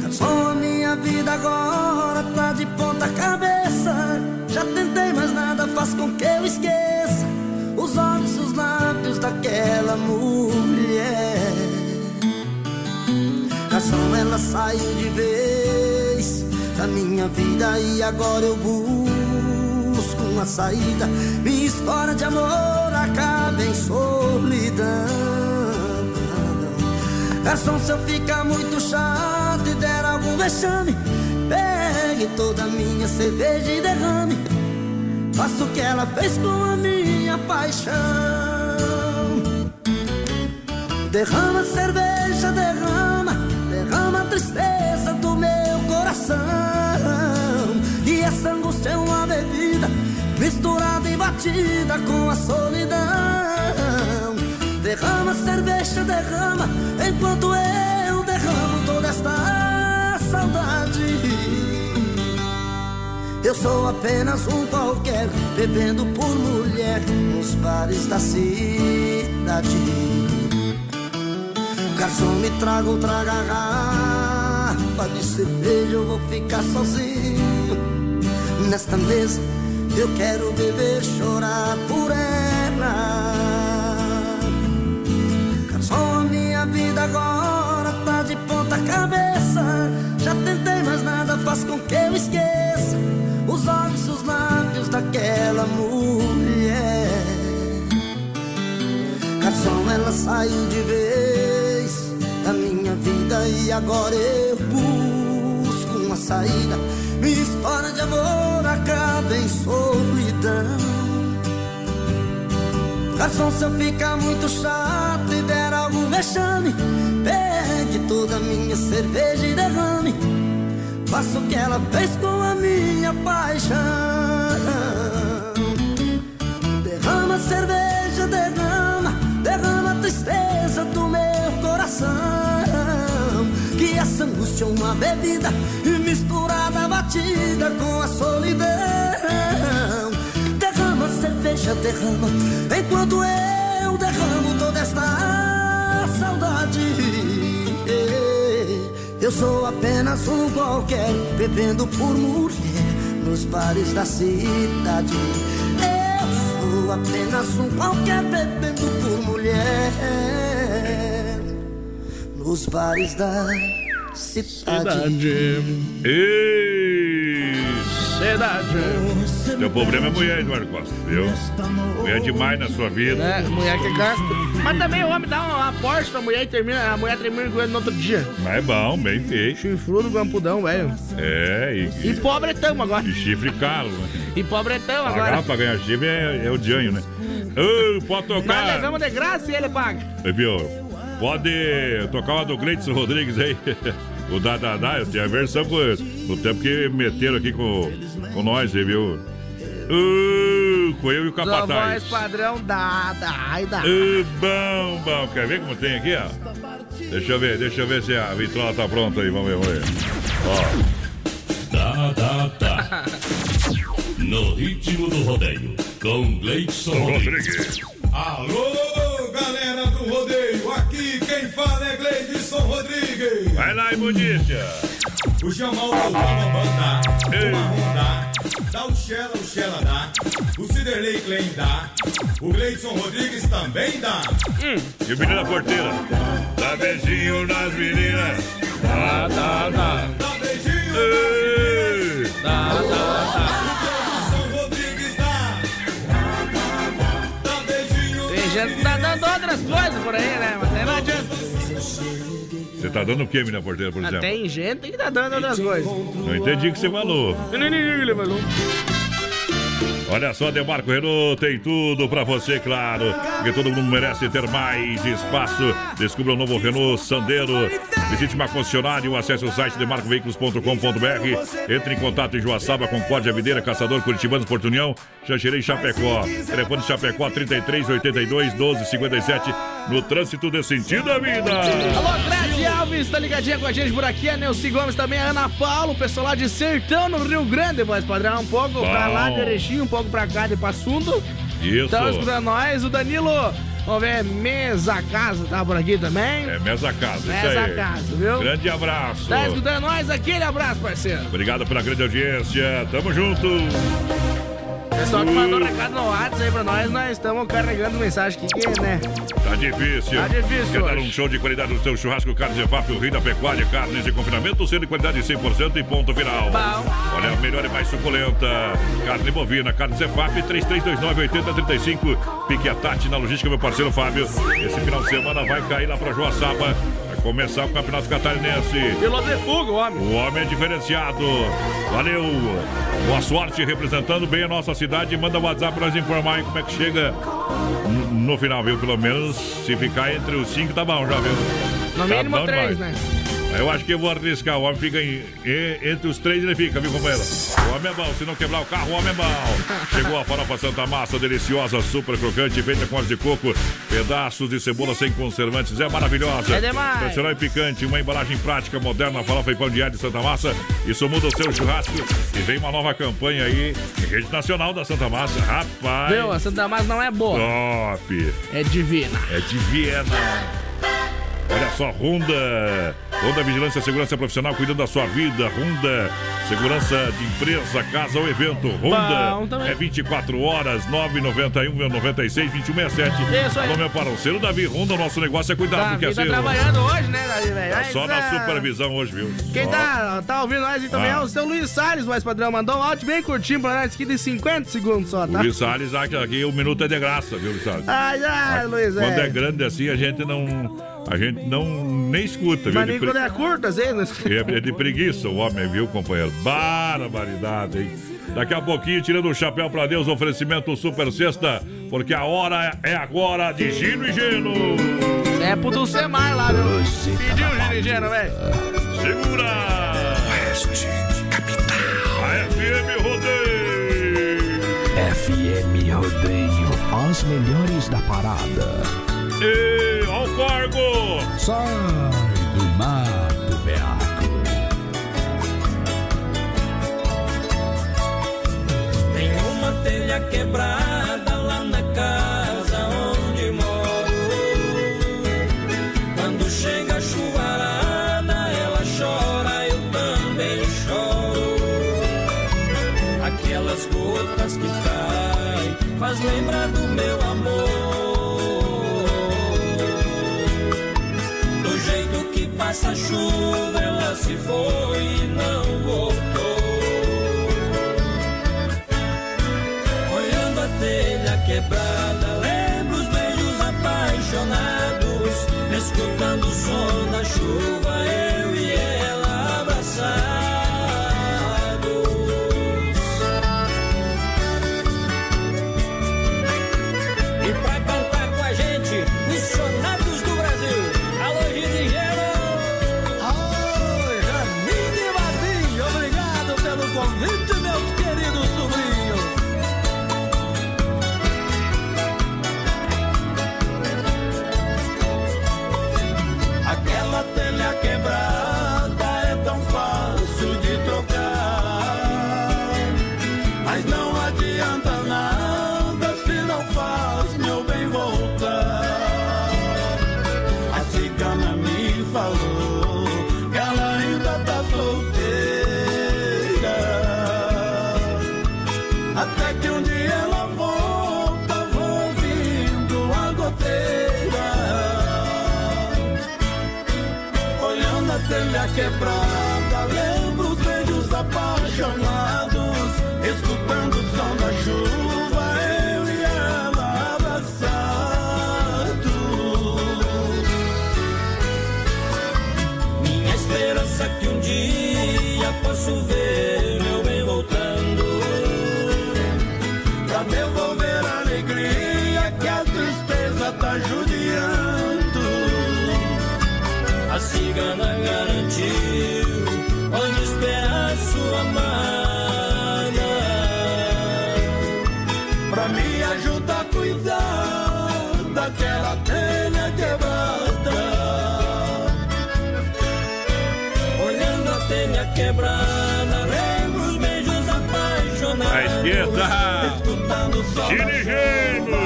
Garçom, a minha vida agora tá de ponta cabeça. Já tentei, mas nada faz com que eu esqueça os olhos, os lábios daquela mulher. Garçom, ela saiu de vez da minha vida e agora eu busco uma saída. Minha história de amor acaba em solidão. Garçom, se eu ficar muito chato e der algum vexame, pegue toda a minha cerveja e derrame. Faça o que ela fez com a minha paixão. Derrama cerveja, derrama, derrama a tristeza do meu coração. Batida com a solidão. Derrama cerveja, derrama, enquanto eu derramo toda esta saudade. Eu sou apenas um qualquer, bebendo por mulher nos bares da cidade. Garçom, me traga outra garrafa de cerveja, eu vou ficar sozinho nesta mesa. Eu quero beber, chorar por ela. Garçom, a vida agora tá de ponta cabeça. Já tentei, mas nada faz com que eu esqueça os olhos os lábios daquela mulher. Garçom, ela saiu de vez da minha vida e agora eu busco uma saída. Minha história de amor acaba em solidão. Garçom, se eu ficar muito chato e der algum vexame, pegue toda a minha cerveja e derrame. Faça o que ela fez com a minha paixão. Derrama cerveja, derrama, derrama a tristeza do meu coração. Essa angústia uma bebida misturada, batida com a solidão. Derrama cerveja, derrama, enquanto eu derramo toda esta saudade. Eu sou apenas um qualquer, bebendo por mulher nos bares da cidade. Eu sou apenas um qualquer, bebendo por mulher nos bares da cidade. Ei! Cidade. Teu problema é mulher, Eduardo Costa, viu? Mulher demais na sua vida. É, mulher que gasta. Mas também o homem dá uma Porsche pra mulher e termina, a mulher termina com ele no outro dia. Mas é bom, bem feito. Chifrudo, gampudão, velho. É, e, E pobre tamo agora. e chifre caro, né? E pobre tamo Pagar agora. pra ganhar chifre é, é o Janho, né? Ô, pode Nós tocar. levamos de graça e ele paga. Viu? Pode tocar uma do Gleidson Rodrigues aí. O da da da, eu tinha a versão com no tempo que meteram aqui com, com nós, aí, viu? Uh, com eu e o Sua voz Capataz. padrão dá, e dá. Uh, bom, bom. Quer ver como tem aqui, ó? Deixa eu ver, deixa eu ver se a vitrola tá pronta aí. Vamos ver, vamos ver. Ó. Tá, tá, tá. No ritmo do rodeio, com Gleidson Rodrigues. Alô, O Jamal do Bambam dá, o Marrom dá, dá o Shella, o Shella dá, o Ciderley Klein dá, o Gleidson Rodrigues também dá. E o menino da porteira. Dá beijinho nas meninas. Dá, dá, dá. Dá beijinho Ei. Dá, dá, dá. Gleidson Rodrigues dá, dá beijinho Tem gente que tá dando outras coisas por aí, né? Adianta. Você tá dando o que, menina porteira, por Mas exemplo? tem gente que tá dando outras coisas. Não entendi o que você falou. Ele falou. Olha só, Demarco Renault tem tudo pra você, claro. Porque todo mundo merece ter mais espaço. Descubra o novo Renault Sandero. Visite uma concessionária ou acesse o site demarcoveículos.com.br. Entre em contato em Joaçaba, Concórdia, Videira, Caçador, Curitibanos, Porto E Chapecó. Telefone Chapecó 33 82 12 57. No trânsito de sentido da vida. Alô, Grazi Alves, tá ligadinha com a gente por aqui. A Nelci Gomes também, a Ana Paula, o pessoal lá de Sertão, no Rio Grande, voz padrão. Um pouco pra Bom. lá de Erechim, um pouco pra cá de Passundo. Isso. Estão escutando nós. O Danilo, vamos ver, Mesa Casa, tá por aqui também. É Mesa Casa, isso Mesa aí. Casa, viu? Grande abraço. Tá escutando nós? Aquele abraço, parceiro. Obrigado pela grande audiência. Tamo junto. Pessoal que mandou recado no WhatsApp aí pra nós, nós estamos carregando mensagem aqui, que, né? Tá difícil. Tá difícil Quer dar hoje. um show de qualidade no seu churrasco? Carnes EFAP, o rei da pecuária, carnes de confinamento, sendo de qualidade 100% e ponto final. Bom. Olha, a melhor e mais suculenta. Carne bovina, carnes EFAP, 3329-8035. Pique a Tati na logística, meu parceiro Fábio. Esse final de semana vai cair lá pra Joaçaba. Começar o Campeonato Catarinense. Piloto de fuga, o homem. O homem é diferenciado. Valeu. Boa sorte representando bem a nossa cidade. Manda o WhatsApp pra nós informar aí como é que chega no, final, viu? Pelo menos se ficar entre os cinco tá bom já, viu? No Tá mínimo três, demais. né? Eu acho que eu vou arriscar. O homem fica em- em- entre os três, ele fica, viu, companheiro? O homem é bom. Se não quebrar o carro, o homem é bom. Chegou a farofa Santa Massa, deliciosa, super crocante, feita com óleo de coco, pedaços de cebola sem conservantes. É maravilhosa. É demais. Tradicional e picante, uma embalagem prática, moderna, farofa e pão de alho de Santa Massa. Isso muda o seu churrasco. E vem uma nova campanha aí, em rede nacional da Santa Massa. Rapaz. Viu? A Santa Massa não é boa. Top. É divina. É de Viena. Olha só, Honda. Honda Vigilância e Segurança Profissional cuidando da sua vida. Honda Segurança de Empresa, Casa ou Evento. Também. é 24 horas, 991 96 2167. Isso aí. Alô, meu parceiro Davi Honda, nosso negócio é cuidar do que é Davi tá seu. trabalhando hoje, né, Davi, velho? Tá só na é, supervisão hoje, viu? Quem Só. tá, tá ouvindo nós aí também Ah. é o seu Luiz Salles, voz padrão. Mandou um áudio bem curtinho pra nós aqui de 50 segundos só, tá? Luiz Salles, aqui, aqui o minuto é de graça, viu, Luiz Salles? Ai, ai, Luiz, Quando é é. grande assim, a gente não. A gente não nem escuta, viu? Mas nem pre- quando é curto, às vezes. né? É é de preguiça o homem, viu, companheiro? Barbaridade, hein? Daqui a pouquinho, tirando o chapéu pra Deus, oferecimento Super Sexta, porque a hora é agora de Gino e Geno. É pro Dulcemar lá, viu? Pediu o Gino e Geno, velho. Segura! Oeste, A FM Rodeio! FM Rodeio, as melhores da parada. E ao cargo! Sai do mato, Beaco. Tem uma telha quebrada lá na casa onde moro. Quando chega a chuvarada, ela chora, eu também choro. Aquelas gotas que caem, faz lembrar do meu amor. Foi e não voltou. Olhando a telha quebrada, lembro os beijos apaixonados. Escutando o som da chuva, Dirigendo!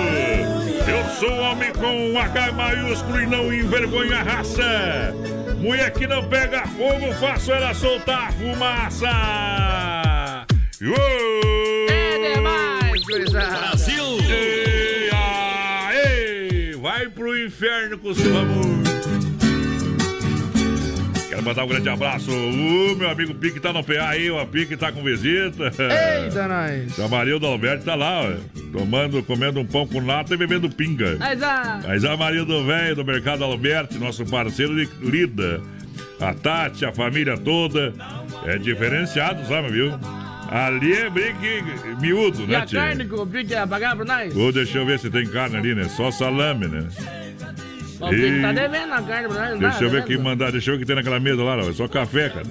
Eu sou homem com um H maiúsculo e não envergonho a raça. Mulher que não pega fogo, faço ela soltar a fumaça. Uou! É demais, gurizada. Brasil! Ei, aê! Vai pro inferno com seu amor. Quero mandar um grande abraço. O meu amigo Pique tá no PA aí, o Pique tá com visita. Eita, nós. O Amarildo Alberto tá lá, ó, tomando, comendo um pão com nata e bebendo pinga. Mas a... Mas a Marildo Velho do Mercado Alberto, nosso parceiro de lida. A Tati, a família toda. É diferenciado, sabe, viu? Ali é brigue miúdo, E né, a tia? carne que o Pique ia pagar pra nós? Ô, deixa eu ver se tem carne ali, né? Só salame, né? O tá devendo a carne não Deixa eu ver devendo? quem mandar, deixa eu ver o que tem naquela mesa lá, ó. É só café, cara.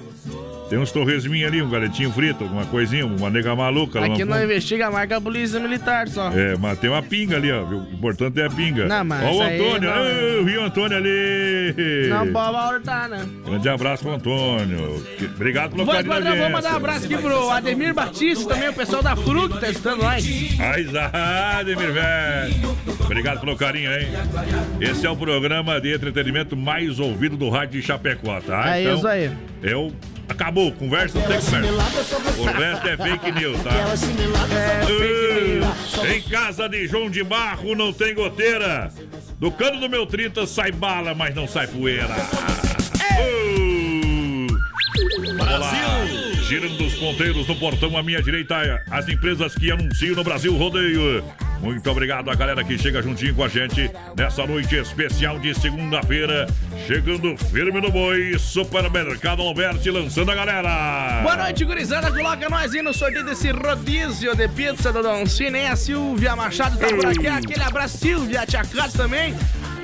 Tem uns torresminhos ali, um galetinho frito, alguma coisinha, uma nega maluca. Aqui não investiga a marca polícia militar só. É, mas tem uma pinga ali, ó. O importante é a pinga. Não, mas Ó o isso aí Antônio, não- vi o Antônio ali. Não pode voltar, né? Grande abraço pro Antônio. Obrigado pelo carinho da padrão, vou audiência. mandar um abraço aqui pro Ademir Batista, também o pessoal da FRU que tá escutando nós. Ai, Ademir, velho. Obrigado pelo carinho, hein? Esse é o programa de entretenimento mais ouvido do rádio de Chapecó, tá? É isso aí. Eu... Acabou, conversa, não tem conversa. O resto é fake news, tá? Uh, Em casa de João de Barro não tem goteira. Do cano do meu 30 sai bala, mas não sai poeira. Uh, Girando os ponteiros no portão à minha direita, as empresas que anunciam no Brasil Rodeio. Muito obrigado a galera que chega juntinho com a gente nessa noite especial de segunda-feira. Chegando firme no boi, Supermercado Alberti lançando a galera. Boa noite, gurizada. Coloca nós aí no sorteio desse rodízio de pizza do Don Cine. hein? A Silvia Machado tá por aqui. Aquele abraço, Silvia. A Tia Cátia também.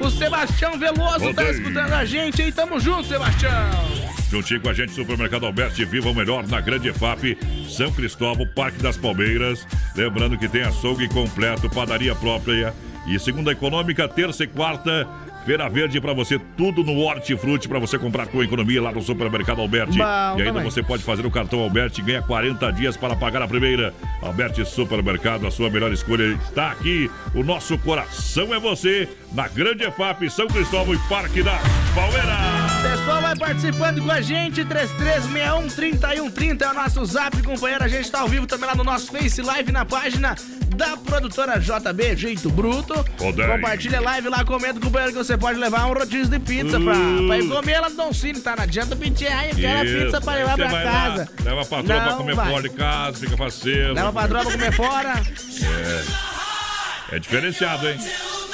O Sebastião Veloso tá escutando a gente aí. Tamo junto, Sebastião. Juntinho com a gente, Supermercado Alberti, viva o melhor na Grande EFAP, São Cristóvão, Parque das Palmeiras. Lembrando que tem açougue completo, padaria própria e segunda econômica, terça e quarta. Feira Verde pra você, tudo no Hortifruti pra você comprar com economia lá no Supermercado Alberti. E ainda também. você pode fazer o cartão Alberti e ganha 40 dias para pagar a primeira. Alberti Supermercado, a sua melhor escolha está aqui. O nosso coração é você, na Grande EFAP, São Cristóvão e Parque das Palmeiras. Pessoal, vai participando com a gente, 3361-3130 é o nosso zap, companheiro. A gente tá ao vivo também lá no nosso Face Live, na página da produtora JB, Jeito Bruto. Compartilha a live lá, comenta, companheiro, que você pode levar um rodízio de pizza pra, Uh. pra ir comer lá no Don Cine, tá? Não adianta pedir, ai, eu quero Isso. pizza pra levar pra casa. Lá, leva a patroa pra comer vai. fora de casa, fica faceiro. Leva a patroa pra comer fora. É. É diferenciado, hein?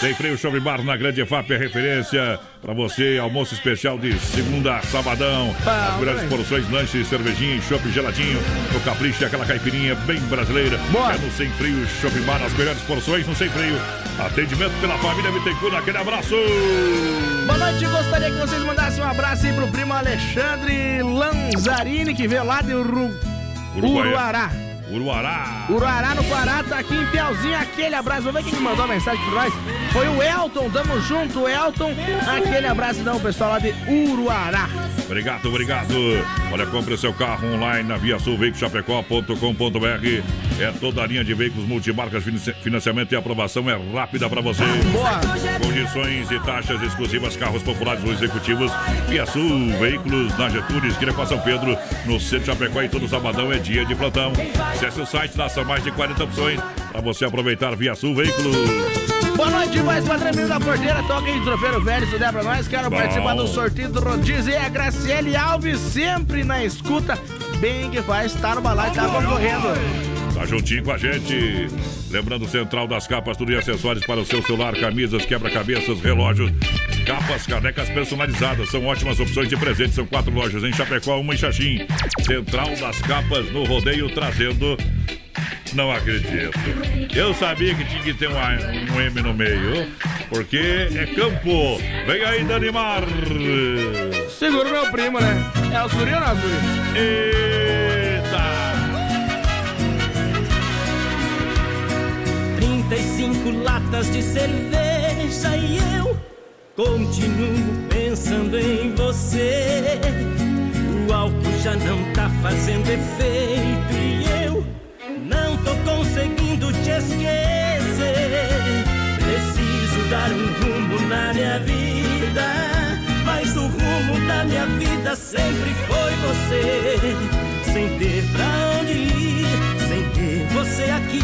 Sem freio Shopping Bar na Grande EFAP é referência pra você. Almoço especial de segunda a sabadão. As melhores porções, lanches, cervejinha, chopp geladinho. No Capricho, aquela caipirinha bem brasileira. É no Sem Freio Shopping Bar. As melhores porções no Sem Freio. Atendimento pela família Bittencourt. Aquele abraço. Boa noite, gostaria que vocês mandassem um abraço aí pro primo Alexandre Lanzarini, que veio lá de Uru... Uruguaiana. Uruará. Uruará. Uruará no Pará, tá aqui em Piauzinho, aquele abraço. Vamos ver quem mandou a mensagem pra nós. Foi o Elton, tamo junto, Elton. Aquele abraço não, pessoal lá de Uruará. Obrigado, obrigado. Olha, compre o seu carro online na Via Sul Chapecó.com.br. É toda a linha de veículos multimarcas, financi- financiamento e aprovação é rápida para você. Boa. Condições e taxas exclusivas, carros populares ou executivos. Via Sul, veículos na Getúlio, esquina com São Pedro, no centro de Chapecó e todo sabadão é dia de plantão. Acesse o site, lá são mais de 40 opções para você aproveitar Via Sul Veículos. Boa noite, mais padrão da porteira. Toca aí, tropeiro velho, se der pra nós. Quero Bom. participar do sorteio do rodízio. E a Graciele Alves, sempre na escuta. Bem que faz, tá no balai, tá concorrendo. Tá juntinho com a gente. Lembrando, Central das Capas, tudo e acessórios para o seu celular, camisas, quebra-cabeças, relógios, capas, canecas personalizadas. São ótimas opções de presente. São quatro lojas em Chapecó, uma em Xaxim. Central das Capas no rodeio, trazendo. Não acredito. Eu sabia que tinha que ter um, A- um M no meio, porque é campo. Vem aí, Danimar. Segura o meu primo, né? É o Suri ou não, Suri? Eita! 35 latas de cerveja e eu continuo pensando em você. O álcool já não tá fazendo efeito e eu não tô conseguindo te esquecer. Preciso dar um rumo na minha vida, mas o rumo da minha vida sempre foi você. Sem ter pra onde ir, sem ter você aqui,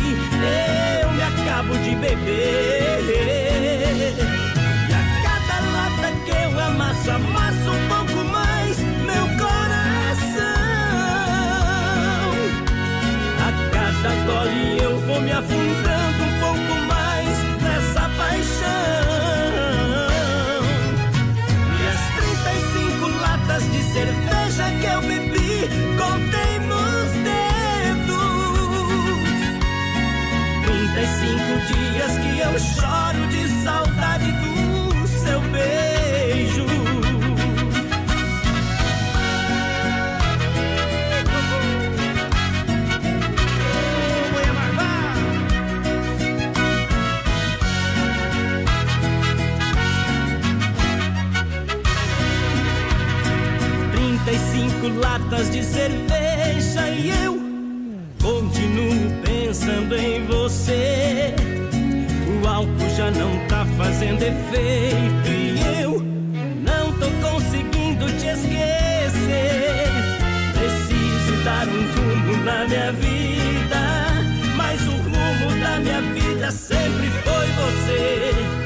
eu me acabo de beber. Vou me afundando um pouco mais nessa paixão. E as 35 latas de cerveja que eu bebi, contei nos dedos. 35 dias que eu choro 35 latas de cerveja e eu continuo pensando em você. O álcool já não tá fazendo efeito e eu não tô conseguindo te esquecer. Preciso dar um rumo na minha vida, mas o rumo da minha vida sempre foi você.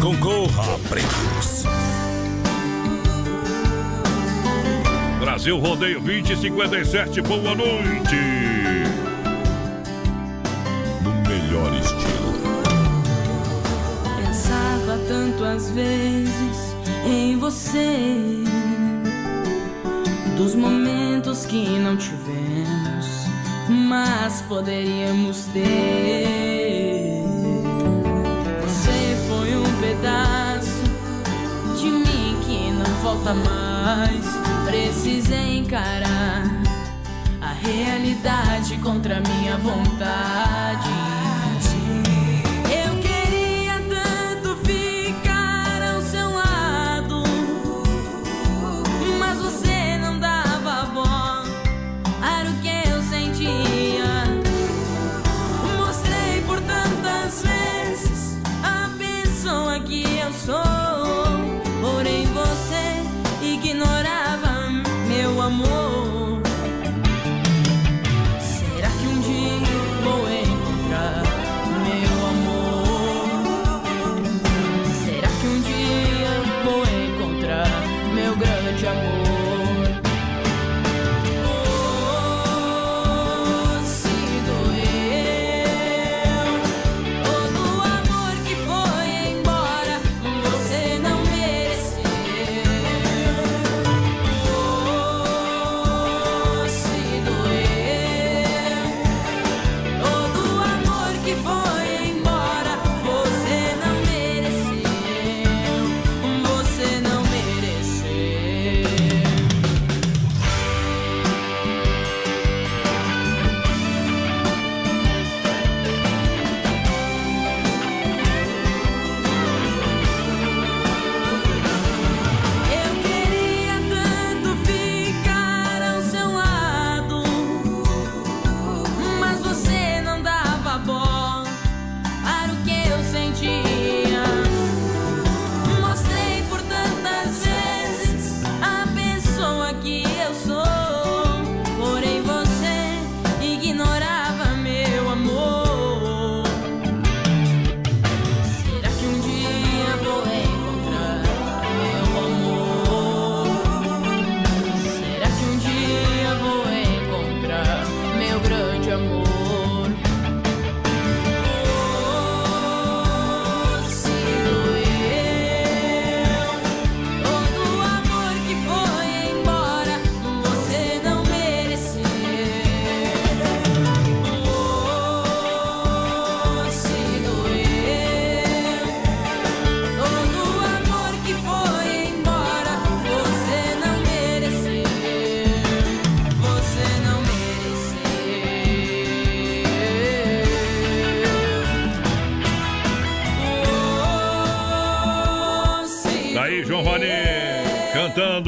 Concorra a prêmios. Brasil Rodeio 2057, boa noite. No melhor estilo. Pensava tanto às vezes em você, dos momentos que não tivemos, mas poderíamos ter. Pedaço de mim que não volta mais. Precisei encarar a realidade contra minha vontade.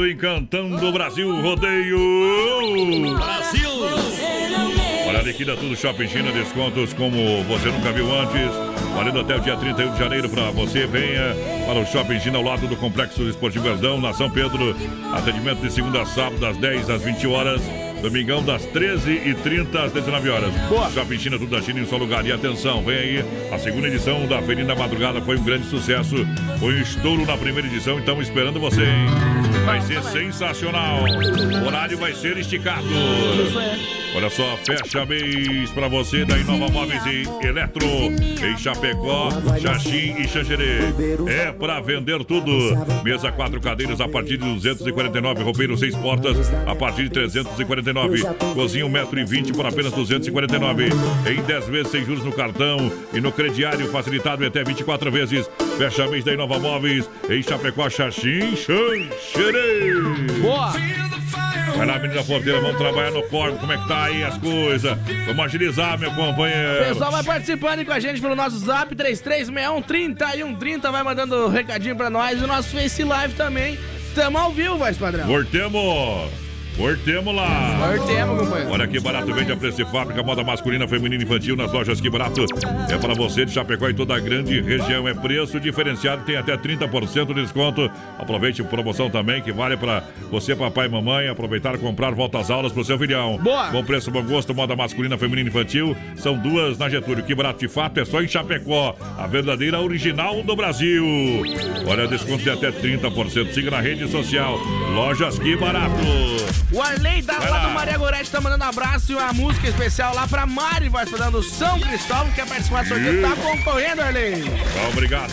Cantando e cantando o Brasil Rodeio. Brasil! Olha, liquida tudo Shopping China, descontos como você nunca viu antes. Valendo até o dia 31 de janeiro para você. Venha para o Shopping China ao lado do Complexo Esportivo Verdão, na São Pedro. Atendimento de segunda a sábado, das 10 às 20 horas. Domingão das 13h30 às 19 horas. Boa. Shopping China, tudo da China em um só lugar. E atenção, vem aí. A segunda edição da Feirinha da Madrugada foi um grande sucesso. Foi um estouro na primeira edição. Estamos esperando você, hein? Vai ser sensacional. O horário vai ser esticado. Olha só, fecha mês pra você da Inova Móveis e Eletro. Em Chapecó, Xaxim e Xanxerê. É pra vender tudo. Mesa quatro cadeiras a partir de 249. Roupeiro seis portas a partir de 349. Cozinha 1,20m por apenas 249. Em 10 vezes sem juros no cartão e no crediário facilitado até 24 vezes. Fecha mês da Inova Móveis em Chapecó, Xaxim, Xanxerê. Boa! Vai lá, menina porteira, vamos trabalhar no corpo. Como é que tá aí as coisas? Vamos agilizar, meu O companheiro. pessoal vai participando com a gente pelo nosso zap 3361 3130, vai mandando recadinho pra nós e o nosso Face Live também. Tamo ao vivo, voz padrão. Cortemos! Cortemos lá! Cortemos, companheiro. Olha que barato, vende a preço de fábrica, moda masculina, feminina e infantil nas lojas Que Barato. É para você de Chapecó e toda a grande região. É preço diferenciado, tem até 30% de desconto. Aproveite a promoção também, que vale para você, papai e mamãe, aproveitar e comprar volta às aulas pro seu filhão. Boa! Bom preço, bom gosto, moda masculina, feminina e infantil. São duas na Getúlio. Que Barato de fato é só em Chapecó. A verdadeira original do Brasil. Olha, desconto de até 30%. Siga na rede social. Lojas Que Barato. O Arley da lá do Maria Gorete tá mandando abraço e uma música especial lá pra Mari, vai falando São Cristóvão, quer participar do sorteio, tá concorrendo, Arley. Tá, obrigado.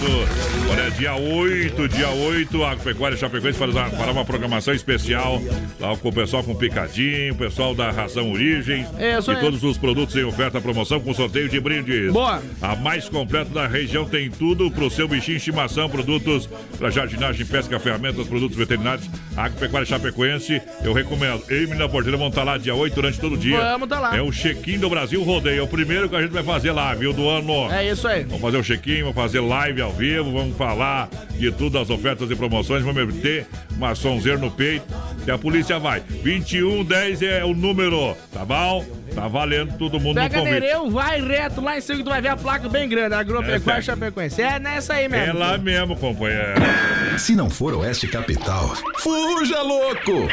Olha, dia 8, dia 8, a Pecuária Chapecoense fará fará uma programação especial lá com o pessoal com picadinho, o pessoal da Ração Origens Isso e todos os produtos em oferta promoção com sorteio de brindes. Boa. A mais completa da região tem tudo pro seu bichinho estimação, produtos para jardinagem, pesca, ferramentas, produtos veterinários. Agropecuária Chapecoense, eu recomendo. Eu e Menina Porteira vão estar lá dia 8 durante todo o dia. Vamos tá lá. É o check-in do Brasil Rodeio. É o primeiro que a gente vai fazer lá, viu, do ano. É isso aí. Vamos fazer o check-in, vamos fazer live ao vivo, vamos falar de tudo, as ofertas e promoções, vamos ter uma sonzeira no peito, que a polícia vai. 2110 é o número, tá bom? Tá valendo todo mundo Pega no convite. Nereu, vai reto lá em cima que tu vai ver a placa bem grande, Agropecuária É, é. Chapecoense. É nessa aí É mesmo. lá mesmo, companheiro. Se não for Oeste Capital, fuja louco!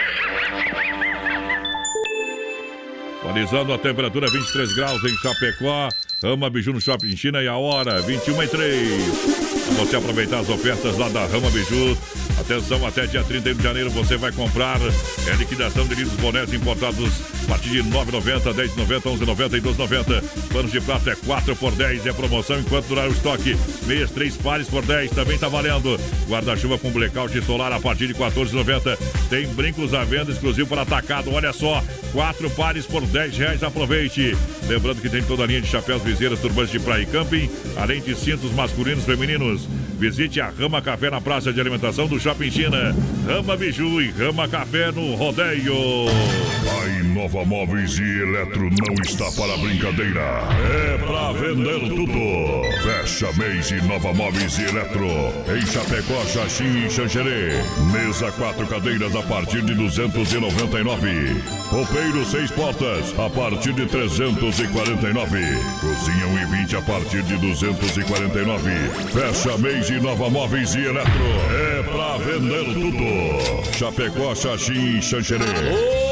Atualizando a temperatura 23 graus em Chapecó. Rama Biju no Shopping China e a hora 21 e 3. Você aproveitar as ofertas lá da Rama Biju. Atenção, até dia 31 de janeiro você vai comprar é liquidação de livros bonés importados a partir de 9,90, 10,90, 11,90 e 12,90. Panos de prata é 4 por 10, é promoção enquanto durar o estoque. Meias 3 pares por 10, também tá valendo. Guarda-chuva com blackout solar a partir de 14,90. Tem brincos à venda exclusivo para atacado. Olha só, 4 pares por 10 reais, aproveite. Lembrando que tem toda a linha de chapéus, viseiras, turbantes de praia e camping, além de cintos masculinos e Visite a Rama Café na praça de alimentação do Shopping China. Rama Biju e Rama Café no Rodeio. A Inova Móveis e Eletro não está para brincadeira. É pra vender tudo. Fecha mês e Nova Móveis e Eletro. Em Chapecó, Xaxim e Xanxerê. Mesa quatro cadeiras a partir de 299. Roupeiro seis portas a partir de 349. Cozinha 1,20 a partir de 249. Fecha mês e Nova Móveis e Eletro. É pra vender tudo. Chapecó, Xaxim e Xanxerê.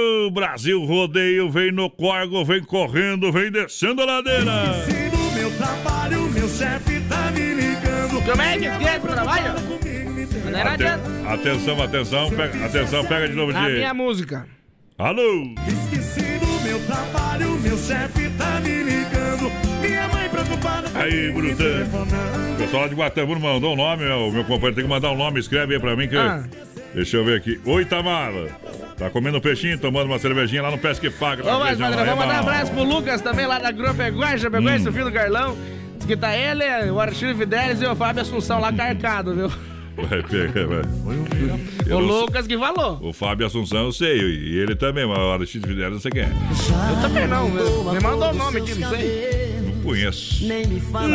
Brasil Rodeio, vem no corgo, vem correndo, vem descendo a ladeira. No meu trabalho, meu chefe tá me ligando. Como é que é pro trabalho? Aten- atenção, atenção, pega, atenção, pega de novo, A Di. minha música. Alô? Esqueci do meu trabalho, meu chefe tá me ligando. Minha mãe preocupada Aí, Brutão. O pessoal lá de Guatambu não mandou o nome, meu, meu companheiro tem que mandar o nome, escreve aí pra mim que. Ah. Deixa eu ver aqui. Oi, Tamara. Tá comendo peixinho, tomando uma cervejinha lá no Pesque Paga. Mas, padrão, vamos mandar um abraço pro Lucas também lá da Agropecuária, já pegou Hum. esse filho do Carlão. Diz que tá ele, o Archívio Fidelis e o Fábio Assunção lá carcado, viu? Vai pegar, vai. O Eu não Lucas que falou. O Fábio Assunção eu sei, e ele também, mas a hora X Fidelis não sei quem é. Eu também não, meu. me mandou o nome aqui, não sei. Não conheço. Nem me fala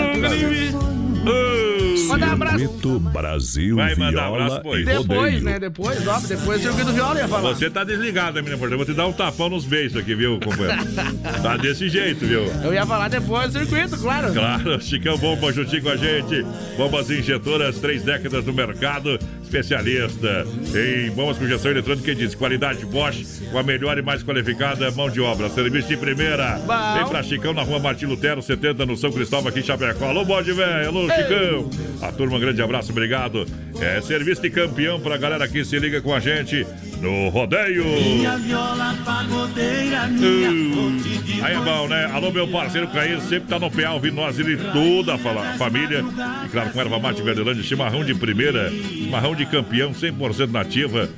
Mandar um abraço. Circuito Brasil, Vai mandar Viola abraço, pois. e Depois, Rodeio. né? Depois, ó, depois o circuito viola ia falar. Você tá desligado, menina Porta. Eu vou te dar um tapão nos beijos aqui, viu, companheiro? tá desse jeito, viu? Eu ia falar depois do circuito, claro. Claro, Chicão Bomba juntinho com a gente. Bombas injetoras, três décadas no mercado. Especialista em bombas com injeção eletrônica e diz qualidade Bosch com a melhor e mais qualificada mão de obra. Serviço de primeira. Bom. Vem pra Chicão na rua Martim Lutero, 70 no São Cristóvão, aqui em Chapecó. Alô, bode velho. Alô, Chicão. A turma, um grande abraço, obrigado. É serviço de campeão pra galera que se liga com a gente no rodeio. Minha viola pagodeira, minha de Aí é bom, né? Alô, meu parceiro Caí, sempre tá no PA ouvindo nós, ele e toda a família. E claro, com erva mate Verdelândia, chimarrão de primeira, chimarrão de campeão, 100% nativa.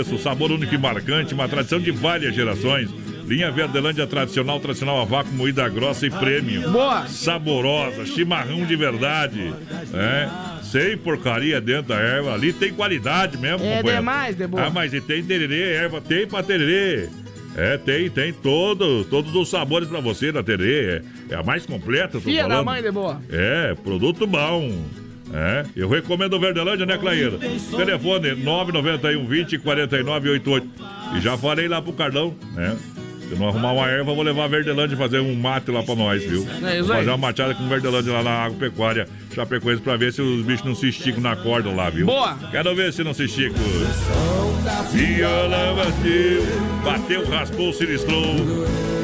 Isso, sabor único e marcante, uma tradição de várias gerações. Linha Verdelândia tradicional, tradicional a vácuo, moída grossa e prêmio. Boa! Saborosa, chimarrão de verdade. É, sem porcaria dentro da erva. Ali tem qualidade mesmo, É companheiro. demais, de boa. Ah, mas e tem tererê, erva tem pra tererê. É, tem, tem todo, todos os sabores pra você da tererê. É, é a mais completa, tô da falando. mãe de boa. É, produto bom. É, eu recomendo o Verdelândia, né, Claíra? Telefone 991 20 49 88. E já falei lá pro Carlão, né? Se não arrumar uma erva, eu vou levar a Verdelândia e fazer um mate lá pra nós, viu? É fazer uma mateada com Verdelândia lá na agropecuária Chapecoense pra ver se os bichos não se esticam na corda lá, viu? Boa. Quero ver se não se esticam. Viola bateu, bateu, raspou, sinistrou.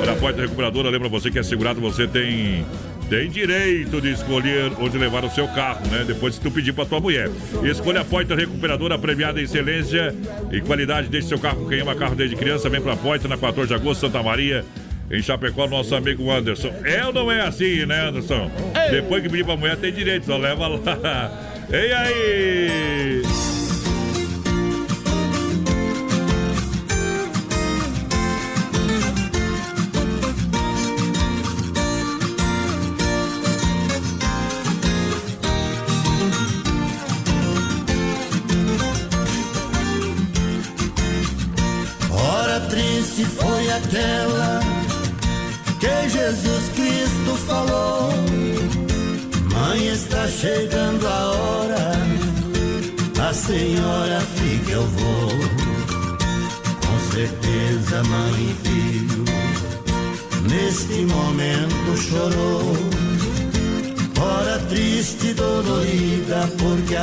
Olha, a porta recuperadora, lembra você que é segurado, você tem tem direito de escolher onde levar o seu carro, né? Depois se tu pedir pra tua mulher. Escolha a Poitra Recuperadora premiada em excelência e qualidade. Deixe seu carro quem ama carro desde criança. Vem pra Poitra na 14 de agosto, Santa Maria. Em Chapecó, nosso amigo Anderson. É ou não é assim, né, Anderson? Depois que pedir pra mulher, tem direito, só leva lá. Ei aí!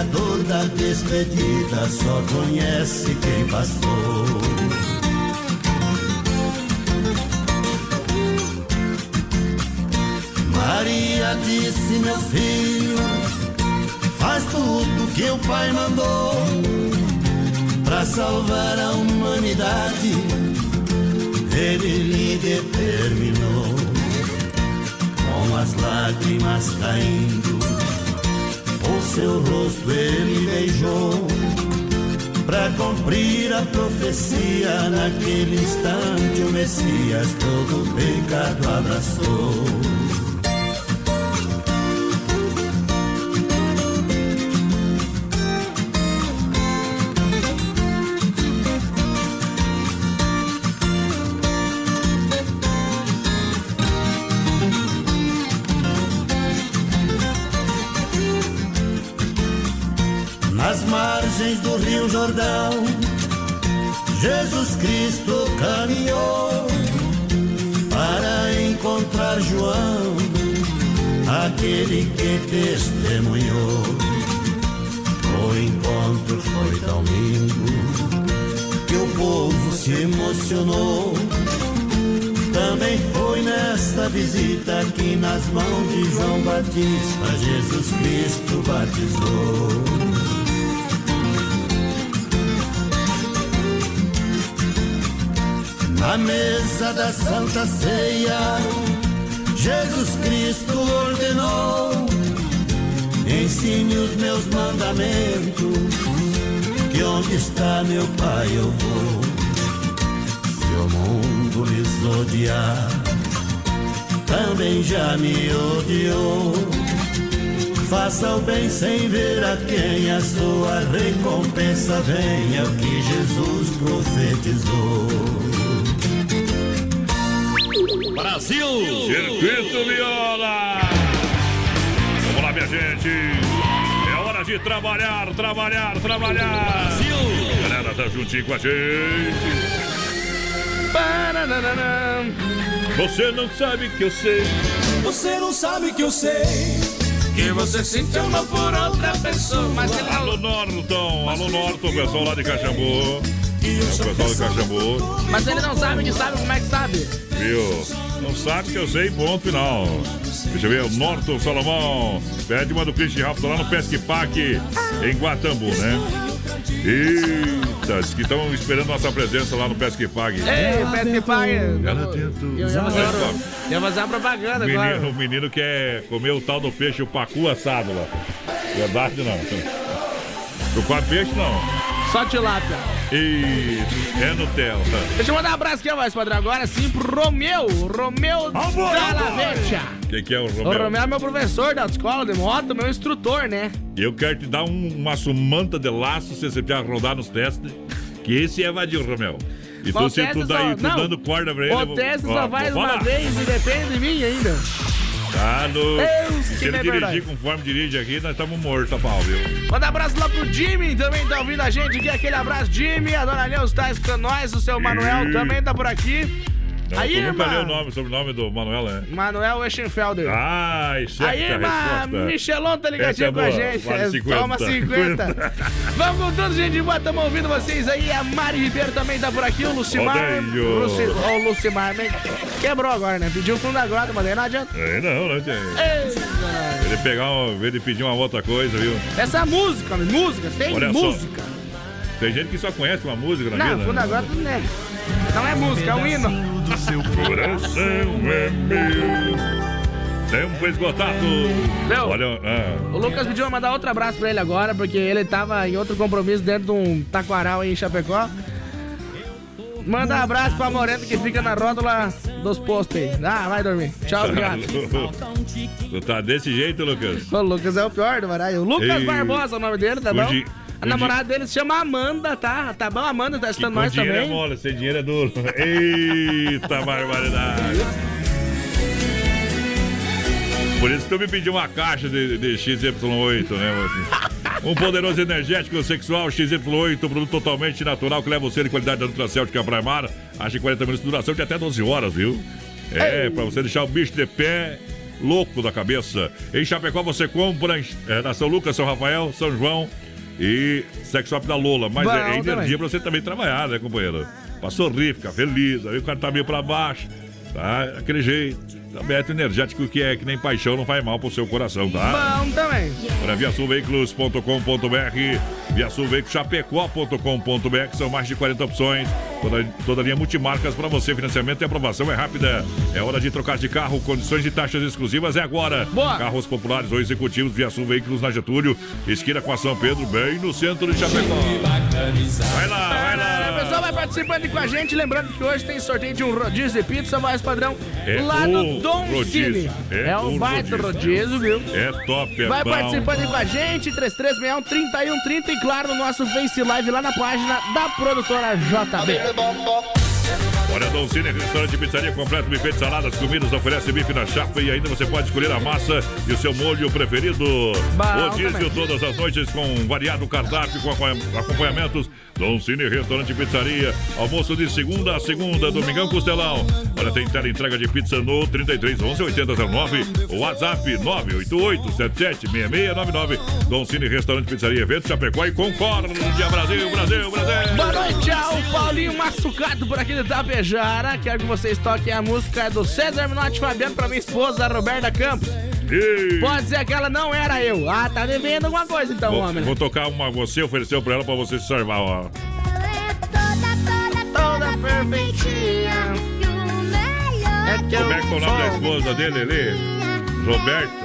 Dor da despedida só conhece quem passou. Maria disse, meu filho, faz tudo que o pai mandou para salvar a humanidade. Ele lhe determinou, com as lágrimas caindo, seu rosto ele beijou. Para cumprir a profecia, naquele instante o Messias todo pecado abraçou. Jesus Cristo caminhou para encontrar João, aquele que testemunhou. O encontro foi tão lindo que o povo se emocionou. Também foi nesta visita que nas mãos de João Batista Jesus Cristo batizou. Na mesa da Santa Ceia, Jesus Cristo ordenou. Ensine os meus mandamentos, que onde está meu Pai eu vou. Se o mundo lhes odiar, também já me odiou. Faça o bem sem ver a quem a sua recompensa venha, o que Jesus profetizou. Brasil! Circuito Viola! Vamos lá, minha gente! É hora de trabalhar, trabalhar, trabalhar! Brasil! Galera, tá juntinho com a gente! Paranana. Você não sabe que eu sei. Você não sabe que eu sei que você sente amor por outra pessoa. Mas ele Alô, Norton! Alô, Norton, pessoal lá de Caxambu. É o pessoal de Caxambu. Mas ele não sabe que sabe como é que sabe. Viu? Não sabe que eu sei, ponto final. Deixa eu ver, o Norton Salomão. Pede uma do Christian Rápido lá no Pesque Park, em Guatambu, né? Eita, diz que estão esperando nossa presença lá no Pesque Park. Ei, pede que pague. Eu ia fazer, uma- eu ia fazer uma propaganda O menino, agora. o menino quer comer o tal do peixe, o pacu assado lá. Verdade não. Tu come peixe não? Só tilápia. E é Nutella. Deixa eu mandar um abraço aqui, voz padrão. Agora sim pro Romeu. Romeu Dalavetia. O que, que é o O Romeu? Romeu é meu professor da escola de moto, meu instrutor, né? Eu quero te dar um, uma sumanta de laço se você precisar rodar nos testes. Que esse é vadio, Romeu. E se tu, daí, só- tu dando corda pra ele. O vou- teste ó, só vou faz uma vez e depende de mim ainda. Tá no... Deus, Se ele é dirigir verdade. conforme dirige aqui, nós estamos mortos a pau, viu? Manda abraço lá pro Jimmy, também tá ouvindo a gente aqui. Aquele abraço, Jimmy. A dona Neuza tá escutando nós. O seu Manuel também tá por aqui. Não, Aí, nunca irmã. o nome, sobrenome do Manuel, né? Manuel Eschenfelder. Ai, certa Aí, irmã. Michelon tá ligadinho é com a gente. vale É, 50. Toma 50. Vamos com tudo, gente boa. Estamos ouvindo vocês aí. A Mari Ribeiro também tá por aqui. O Lucimar. Rodeio. Luci, o Lucimar, né? Quebrou agora, né? Pediu o fundo da grota, mas aí não adianta. É, não, não tem. Ei, Ele pegar, um, ele pedir uma outra coisa, viu? Essa é música, né? música, tem Olha só. música. Tem gente que só conhece uma música na Não, vida. fundo da grota não é. Não é música, é um hino. Coração é meu. Tempo esgotado. Léo. Olha, ah, O Lucas pediu pra mandar outro abraço pra ele agora, porque ele tava em outro compromisso dentro de um taquaral aí em Chapecó. Manda um abraço pra Morena que fica na rótula dos postos aí. Ah, vai dormir. Tchau, obrigado. tu tá desse jeito, Lucas? O Lucas é o pior do baralho. O Lucas Ei. Barbosa é o nome dele, tá bom? A namorada dele se chama Amanda, tá? Tá bom, Amanda tá Com nós dinheiro também. é mole, sem dinheiro é duro. Eita barbaridade. Por isso que tu me pediu uma caixa de, de XY8, né, moço? Um poderoso energético sexual XY8, produto totalmente natural que leva você de qualidade da Nutracêutica Primar. Acho que 40 minutos de duração de até 12 horas, viu? É, pra você deixar o bicho de pé louco da cabeça. Em Chapecó você compra é, na São Lucas, São Rafael, São João e Sex Shop da Lola. Mas Bom, é, é energia também. pra você também trabalhar, né, companheiro? Pra sorrir, ficar feliz. Aí o cara tá meio pra baixo, tá? Aquele jeito. Beto energético que é que nem paixão, não faz mal pro seu coração, tá? Bom também. Para viasulveículos.com.br, viasulveiculoschapecó.com.br, são mais de 40 opções, toda, toda linha multimarcas para você, financiamento e aprovação é rápida. É hora de trocar de carro, condições de taxas exclusivas é agora. Boa. Carros populares ou executivos, Viasul Veículos na Getúlio, esquina com a São Pedro, bem no centro de Chapecó. Vai lá, vai O lá. pessoal vai participando com a gente. Lembrando que hoje tem sorteio de um rodízio de pizza mais padrão É lá no Dom rodízio. Cine. É É, um o baita rodízio. rodízio, viu? É top, é Vai bom. participando aí com a gente, 3361 3130 e claro, no nosso Face Live lá na página da produtora JB. Olha, Dom Cine, restaurante pizzaria completo, buffet de saladas, comidas, oferece bife na chapa e ainda você pode escolher a massa e o seu molho preferido. Rodízio todas as noites com variado cardápio, com acompanha- acompanhamentos. Dom Cine, restaurante pizzaria. Almoço de segunda a segunda, Domingão Costelão. Olha, tem tela entrega de pizza no 33 11 8009, WhatsApp 988 77 6699. Dom Cine, restaurante pizzaria, evento Chapecó e Concórdia, Brasil, Brasil, Brasil. Boa noite ao Paulinho Machucado por aqui de Tapejara. Quero que vocês toquem a música do César Minotti Fabiano pra minha esposa, Roberta Campos. Ei. Pode ser que ela não era eu. Ah, tá devendo alguma coisa então, Vou, homem. vou tocar uma, você ofereceu pra ela pra você se salvar, ó. Toda perfeitinha. que Como é que é o nome da esposa dele ali? Roberto.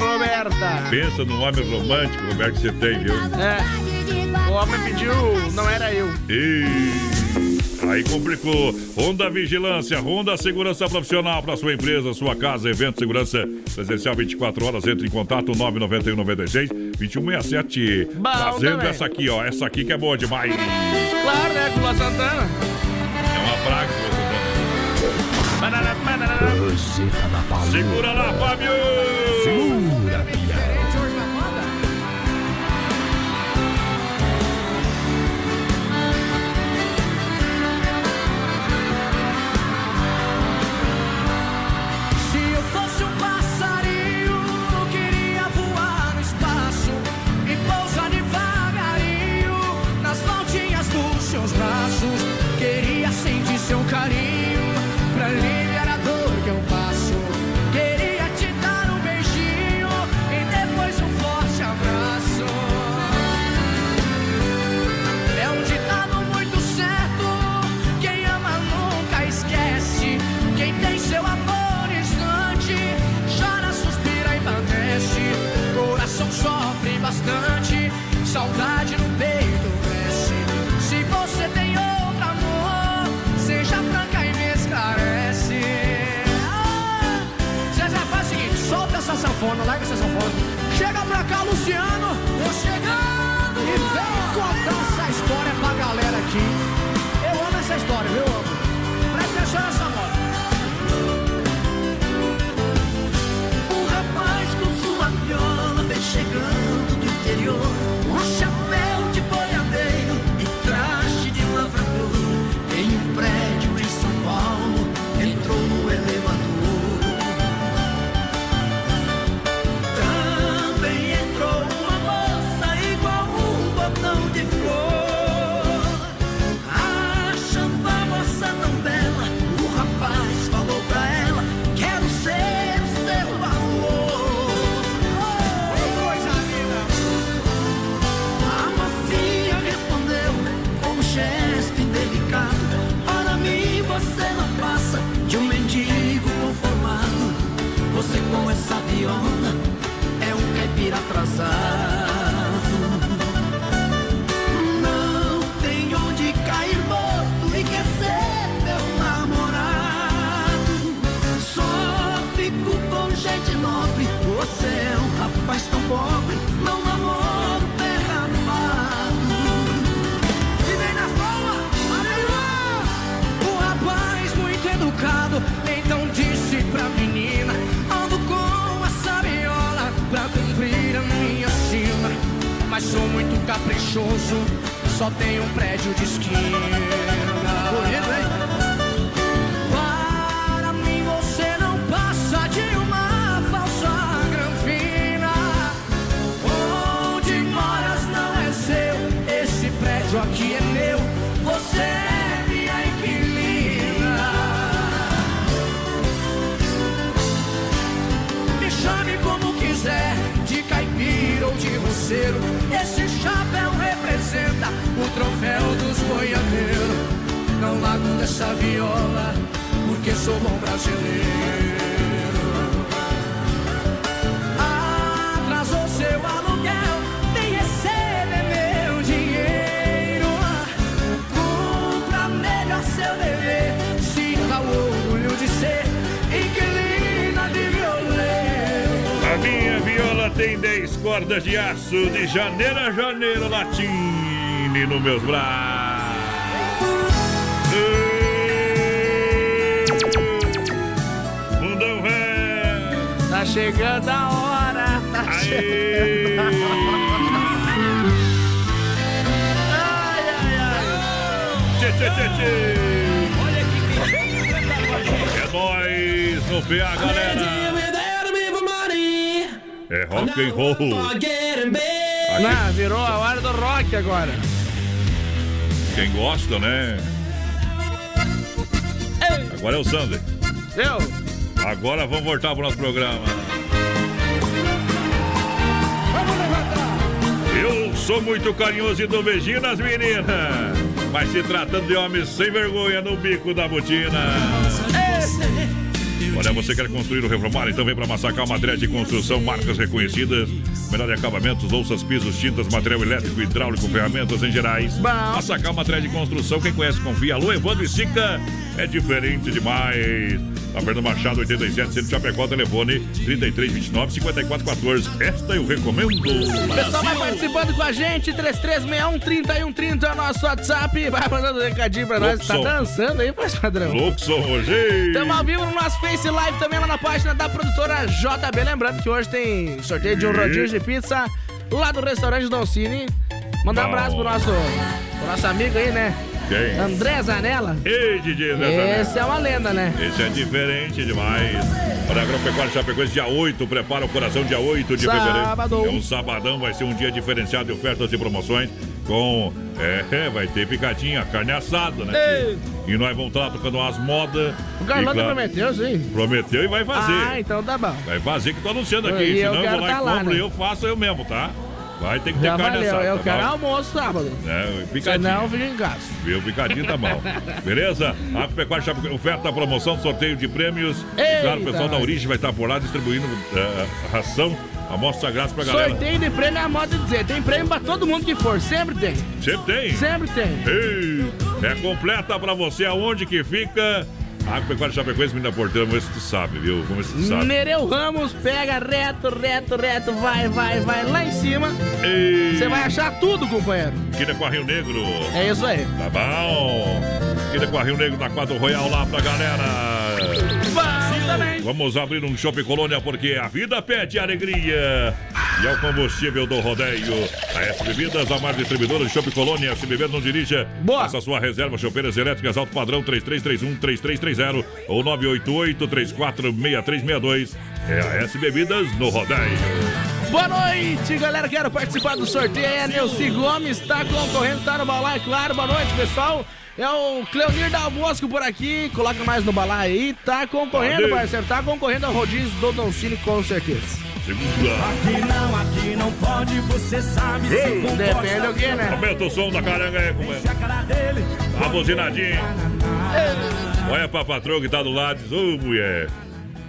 Roberta. Pensa no homem romântico, Roberto, que você tem, viu? É. O homem pediu, não era eu. E aí complicou. Honda Vigilância, Honda Segurança Profissional para sua empresa, sua casa, evento segurança presencial 24 horas. Entre em contato 991 96 2167. Bom Trazendo também. essa aqui, ó. Essa aqui que é boa demais. Claro, né? Com Lua Santana. É uma praga. Banana, banana. Roseta da Paloma. Segura lá, Fábio! Cá, caprichoso, só tenho um prédio de esquina. Bonito, hein? Para mim você não passa de uma falsa granfina. Onde moras não é seu, esse prédio aqui é meu. Você é minha inquilina. Me chame como quiser, de caipira ou de roceiro. Esse chapéu representa o troféu dos boiadeiros. Não largo dessa viola, porque sou bom brasileiro. Atrasou seu aluguel, tem 10 cordas de aço de janeiro a janeiro, latine nos meus braços. Mundão velho. Tá chegando a hora. Tá chegando a Ai, ai, ai. Tchê, tchê, tchê, tchê. É nóis no PA, galera. É rock and roll. Não, virou a hora do rock agora. Quem gosta, né? Agora é o Sander. Viu? Agora vamos voltar pro nosso programa. Eu sou muito carinhoso e dou beijinho nas meninas. Mas se tratando de homens sem vergonha no bico da botina. Olha, você quer construir ou reformar? Então vem para Massacal Materiais de Construção, marcas reconhecidas, melhor acabamentos, louças, pisos, tintas, material elétrico, hidráulico, ferramentas em gerais. Massacal Materiais de Construção, quem conhece, confia. Alô, Evandro e Sica, é diferente demais. Na Fernando Machado, 87, Centro Chapecó, telefone 3329 5414. Esta eu recomendo. O pessoal vai participando com a gente, 3361 3130 é o nosso WhatsApp. Vai mandando um recadinho pra nós. Tá dançando aí, faz padrão. Luxon Roger. Estamos ao vivo no nosso Face Live também lá na página da produtora JB. Lembrando que hoje tem sorteio de um rodízio de pizza lá do restaurante Don Cine. Mandar um abraço pro nosso, pro nosso amigo aí, né? Quem? André Zanella. Ei, DJ André Esse é uma lenda, né? Esse é diferente demais. Para a Agropecuária Chapecoense, dia 8, prepara o coração, dia 8 de Sábado. fevereiro. É um sabadão, vai ser um dia diferenciado de ofertas e promoções. Com. É, vai ter picadinha, carne assada, né? Ei. E nós vamos estar tocando umas modas. O Carlão claro, prometeu, sim. Prometeu e vai fazer. Ah, então tá bom. Vai fazer que tô anunciando aqui. E eu senão eu quero vou lá tá e compro né? e eu faço eu mesmo, tá? Vai ter que ter Já carne valeu, assada. eu tá quero bom? almoço sábado. É, picadinho. Senão fica em casa. Viu? Picadinho tá bom. Beleza? Agropecuária Chapecoense, oferta, promoção, sorteio de prêmios. Eita, claro, o pessoal da. Origem vai estar por lá distribuindo eh, ração, amostra grátis pra galera. Sorteio de prêmio é a moda de dizer. Tem prêmio pra todo mundo que for. Sempre tem. Sempre tem? Sempre tem. Ei, é completa pra você aonde que fica. Agropecuária Chapecoense, menina porteira, vamos ver se tu sabe, viu? Vamos ver se tu sabe. Nereu Ramos pega reto, reto, reto, vai, vai, vai lá em cima. Você vai achar tudo, companheiro. Quina com a Rio Negro. É isso aí. Tá bom. Quina com a Rio Negro na 4 Royal lá pra galera. Vamos também. Vamos abrir um Shopping Colônia porque a vida pede alegria. E é o combustível do rodeio. A S Bebidas, a mais distribuidora de Shopping Colônia. S Beber não dirija. Boa. Faça sua reserva. Chopeiras elétricas alto padrão 3331-3330 ou 988-346362. É a S Bebidas no rodeio. Boa noite, galera. Quero participar do sorteio. É Neuci Gomes, tá concorrendo, tá no balai, claro. Boa noite, pessoal. É o Cleonir Dal Bosco por aqui. Coloca mais no balai aí. Tá concorrendo, Valeu. parceiro. Tá concorrendo ao rodízio do Don Cine, com certeza. Segunda. Aqui não, aqui não pode, você sabe se Ei, comporta. Depende do que, né? Aumenta o som da caranga aí, como é. A buzinadinho. Olha pra patroa que tá do lado e diz, ô mulher,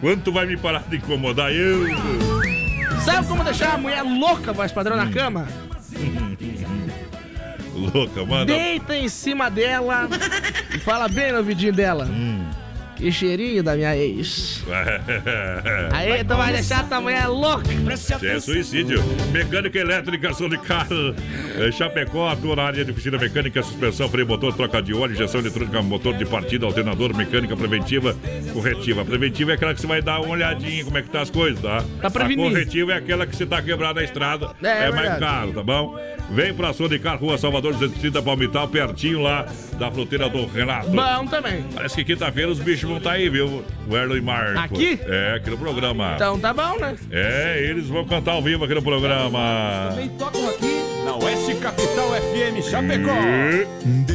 quanto vai me parar de incomodar eu? Sabe como deixar a mulher louca, voz padrão, na cama? Louca, manda. Deita em cima dela e fala bem no ouvidinho dela. Que cheirinho da minha ex. Aí, tu vai deixar tua mulher louca. Isso é suicídio. Mecânica elétrica, carro. É, Chapecó atua na área de oficina mecânica, suspensão, freio motor, troca de óleo, injeção eletrônica, motor de partida, alternador, mecânica preventiva, corretiva. A preventiva é aquela que você vai dar uma olhadinha como é que tá as coisas, tá? Pra prevenir. A corretiva é aquela que você tá quebrado na estrada. É, é É, mais caro, tá bom? Vem pra Carro, Rua Salvador, 230 Palmital, pertinho lá da fruteira do Renato. Bom também. Parece que quinta-feira os bichos vão estar aí, viu? O Erlo e Marco. Aqui? É, aqui no programa. Então tá bom, né? É, eles vão cantar ao vivo aqui no programa. Também tocam aqui na Oeste Capital FM Chapecó.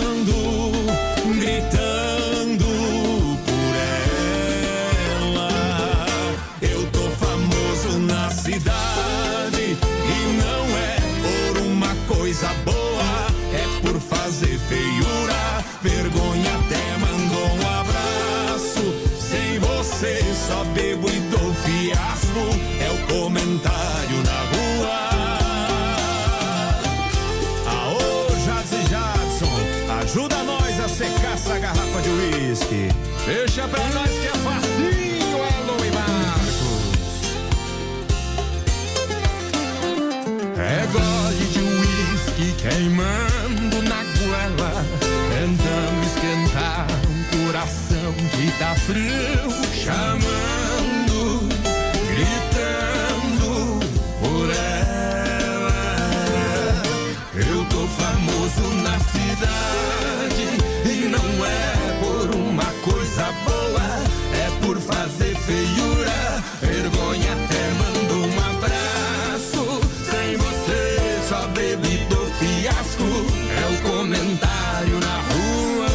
Deixa pra nós que é facinho, Elon e Marcos. É gole de uísque queimando na goela, tentando esquentar um coração que tá frio, chamando, fiasco é o comentário na rua.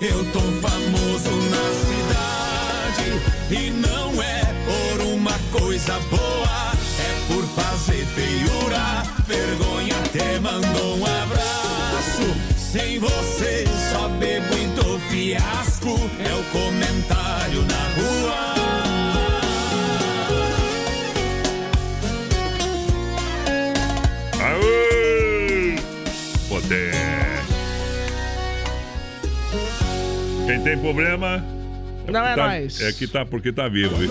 Eu tô famoso na cidade e não é por uma coisa boa, é por fazer feiura. Vergonha até mandou um abraço. Sem você só bebo e dou fiasco é o comentário problema. Não é tá, nós. É que tá porque tá vivo. viu?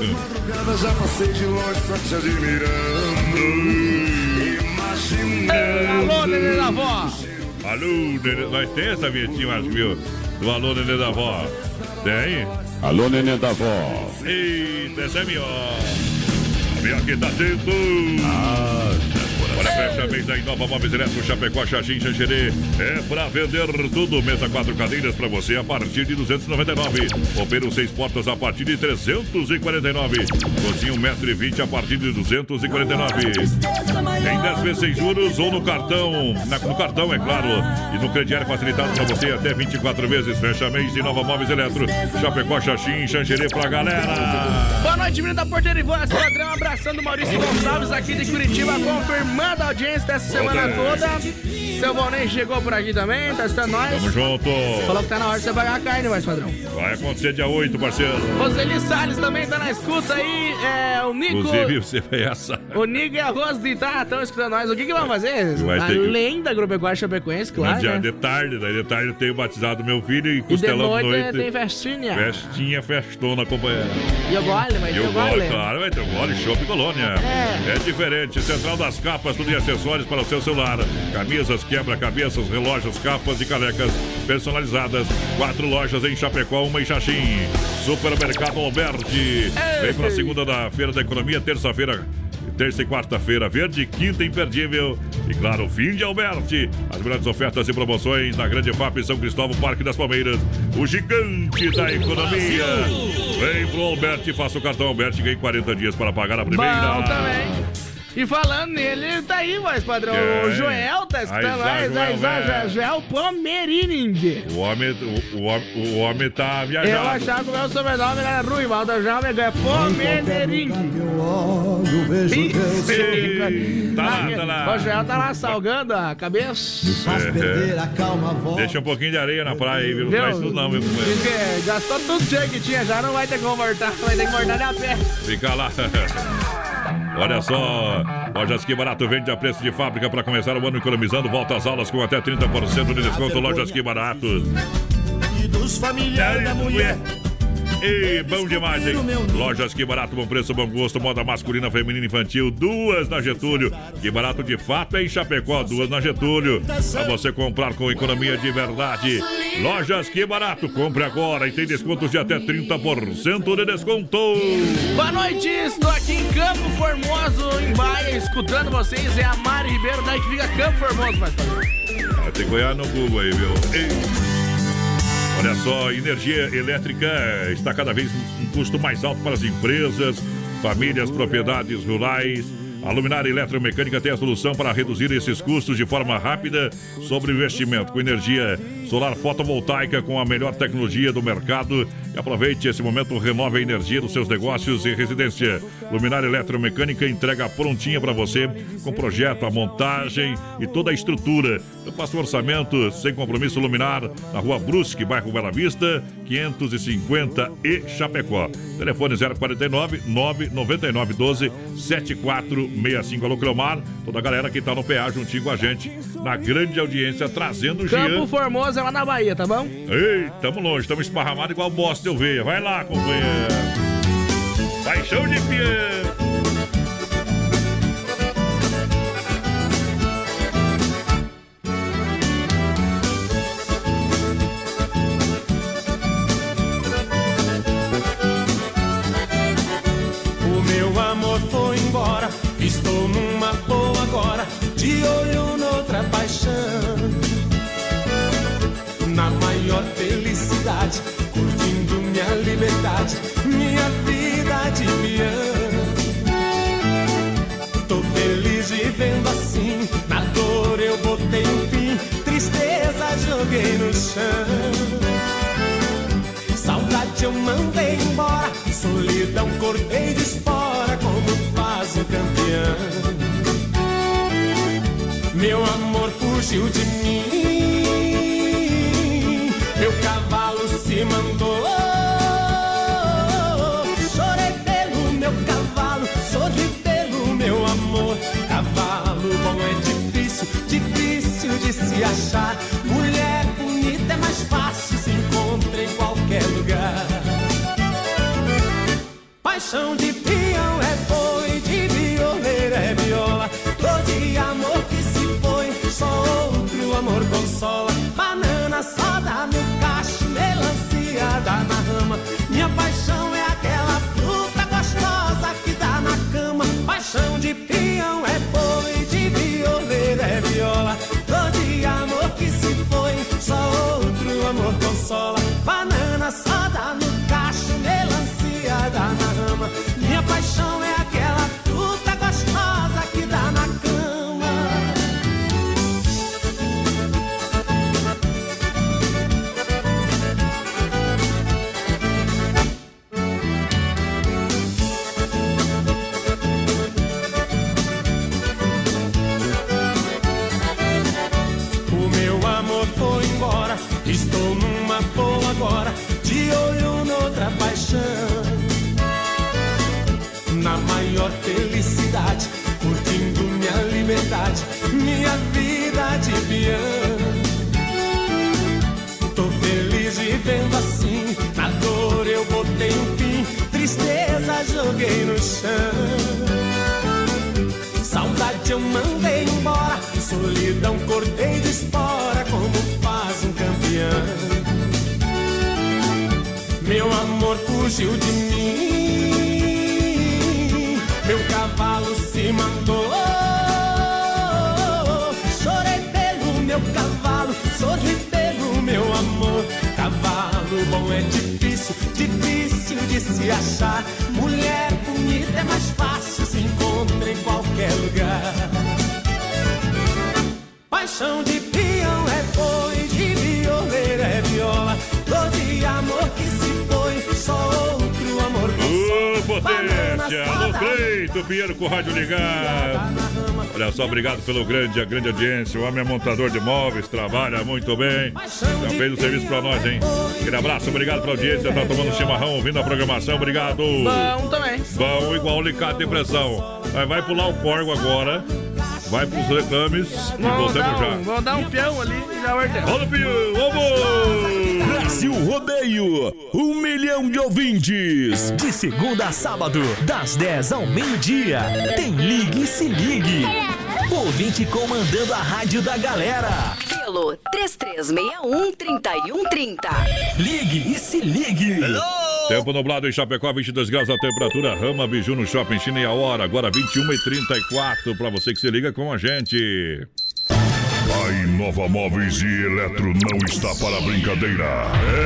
Já passei de longe só te admirando. Imaginando. Alô, neném da avó. Alô, nenê, nós tem essa vinhetinha, acho, viu? Do alô, nenê da avó. Tem? Alô, neném da avó. Eita, essa é melhor. A minha aqui tá tendo. Fecha mês da Inova Móveis Eletro, Chapecó, Xaxim, Xanxerê. É pra vender tudo. Mesa quatro cadeiras pra você a partir de 299. Roupeiro seis portas a partir de 349. Cozinha 1,20m a partir de 249. Em 10 vezes sem juros ou no cartão. Na- no cartão, é claro. E no crediário facilitado pra você até 24 vezes. Fecha mês de Nova Móveis Eletro. Chapecó, Xaxim, Xanxerê pra galera. Boa noite, menino da Porteira Voz Padrão. Abraçando Maurício Gonçalves aqui de Curitiba, confirmando a audiência dessa semana toda. Seu Valnei chegou por aqui também, tá assistindo nós. Tamo junto. Falou que tá na hora de você pagar a carne, Voz Padrão. Vai acontecer dia 8, parceiro. Roseli Salles também tá na escuta aí. É, o Nico. Inclusive, você vai essa. O Nico e a Rose de Tá estão escutando nós. O que que vão fazer? Vai ter que- Além da Agropecuária Chapecoense, claro. dia né? de tarde, daí de tarde eu tenho batizado meu filho e E de costelão noite, noite. tem festinha. Festinha, festona, companheira. E o gole, vai E o gole, gole. claro, vai ter o gole, shopping colônia. É. É diferente. Central das capas, tudo em acessórios para o seu celular. Camisas, quebra-cabeças, relógios, capas e calecas personalizadas. Quatro lojas em Chapecó, uma em Xaxim. Supermercado Alberti. Vem para a segunda da Feira da Economia, terça-feira. Terça e quarta-feira, verde, quinta imperdível. E claro, fim de Alberti. As melhores ofertas e promoções na Grande FAP São Cristóvão, Parque das Palmeiras. O gigante da economia. Vem pro Alberti faça o cartão Alberti e ganhe 40 dias para pagar a primeira. Bom também. E falando nele, ele tá aí, voz padrão. É. O Joel tá escutando nós. Joel, Aí, Joel, Pomerining. O homem, o, o, o homem tá viajando. Eu achava que o meu sobrenome era Rui, mas o Joel é Pomerining. Tá lá, tá lá. O Joel tá lá salgando a cabeça. É. a calma, volta. Deixa um pouquinho de areia na praia aí, viu? Não Viu? faz tudo não, Diz companheiro. que gastou tudo dinheiro que tinha já, não vai ter como voltar. Vai ter que voltar de a pé. Fica lá. Olha só, Lojas Que Barato vende a preço de fábrica para começar o ano economizando. Volta às aulas com até 30% de desconto. Lojas Que Barato. E dos familiares da mulher. E bom demais, hein? Lojas Que Barato, bom preço, bom gosto, moda masculina, feminina, infantil, duas na Getúlio. Que Barato de fato é em Chapecó, duas na Getúlio. Pra você comprar com economia de verdade. Lojas Que Barato, compre agora e tem descontos de até 30% de desconto. Boa noite, estou aqui em Campo Formoso, em Baia, escutando vocês. É a Mari Ribeiro, daí que fica Campo Formoso, mas Ah, Tem que olhar no Google aí, viu? Ei. Olha só, energia elétrica está cada vez um custo mais alto para as empresas, famílias, propriedades rurais. A Luminária Eletromecânica tem a solução para reduzir esses custos de forma rápida sobre investimento com energia solar fotovoltaica com a melhor tecnologia do mercado. E aproveite esse momento, renove a energia dos seus negócios e residência. Luminária Eletromecânica entrega prontinha para você com projeto, a montagem e toda a estrutura. Eu faço um orçamento sem compromisso luminar na rua Brusque, bairro Bela Vista, 550 e Chapecó. Telefone 049 999 12 7465. Alô, Cleomar, toda a galera que tá no PA juntinho com a gente na grande audiência, trazendo o Campo Jean. Formoso é lá na Bahia, tá bom? Ei, tamo longe, tamo esparramados igual bosta de oveia. Vai lá, companheiro. Paixão de piano. Chão. Saudade eu mandei embora, solidão cortei de espora, como faz o campeão. Meu amor fugiu de mim, meu cavalo se mandou. Chorei Meu amor fugiu de mim, meu cavalo se mandou. Chorei pelo meu cavalo, sorri pelo meu amor. Cavalo bom é difícil, difícil de se achar. Mulher bonita é mais fácil, se encontra em qualquer lugar. Paixão de peão é boi, de violeiro é viola. Dor de amor que se só outro amor Ô, potência! Alô, Cleito Pinheiro com o rádio ligado. Olha só, obrigado pelo grande, a grande audiência. O homem é montador de móveis, trabalha muito bem. Já fez o serviço pra nós, hein? Aquele abraço, obrigado pela audiência. Tá tomando chimarrão, ouvindo a programação, obrigado. Bom também. Bom, igual o Licate de pressão. Vai, vai pular o corgo agora. Vai pros reclames e Vou voltamos dar, já. um, vou dar um peão ali e já ordem. Olha o peão, vamos! Brasil Rodeio, um milhão de ouvintes. De segunda a sábado, das 10 ao meio-dia. Tem Ligue e Se Ligue. Ouvinte comandando a rádio da galera. Pelo 3361-3130. Ligue e Se Ligue. Tempo nublado em Chapecó, 22 graus a temperatura. Rama Biju no Shopping China e a hora. Agora 21h34 para você que se liga com a gente. A Inova Móveis e Eletro não está para brincadeira.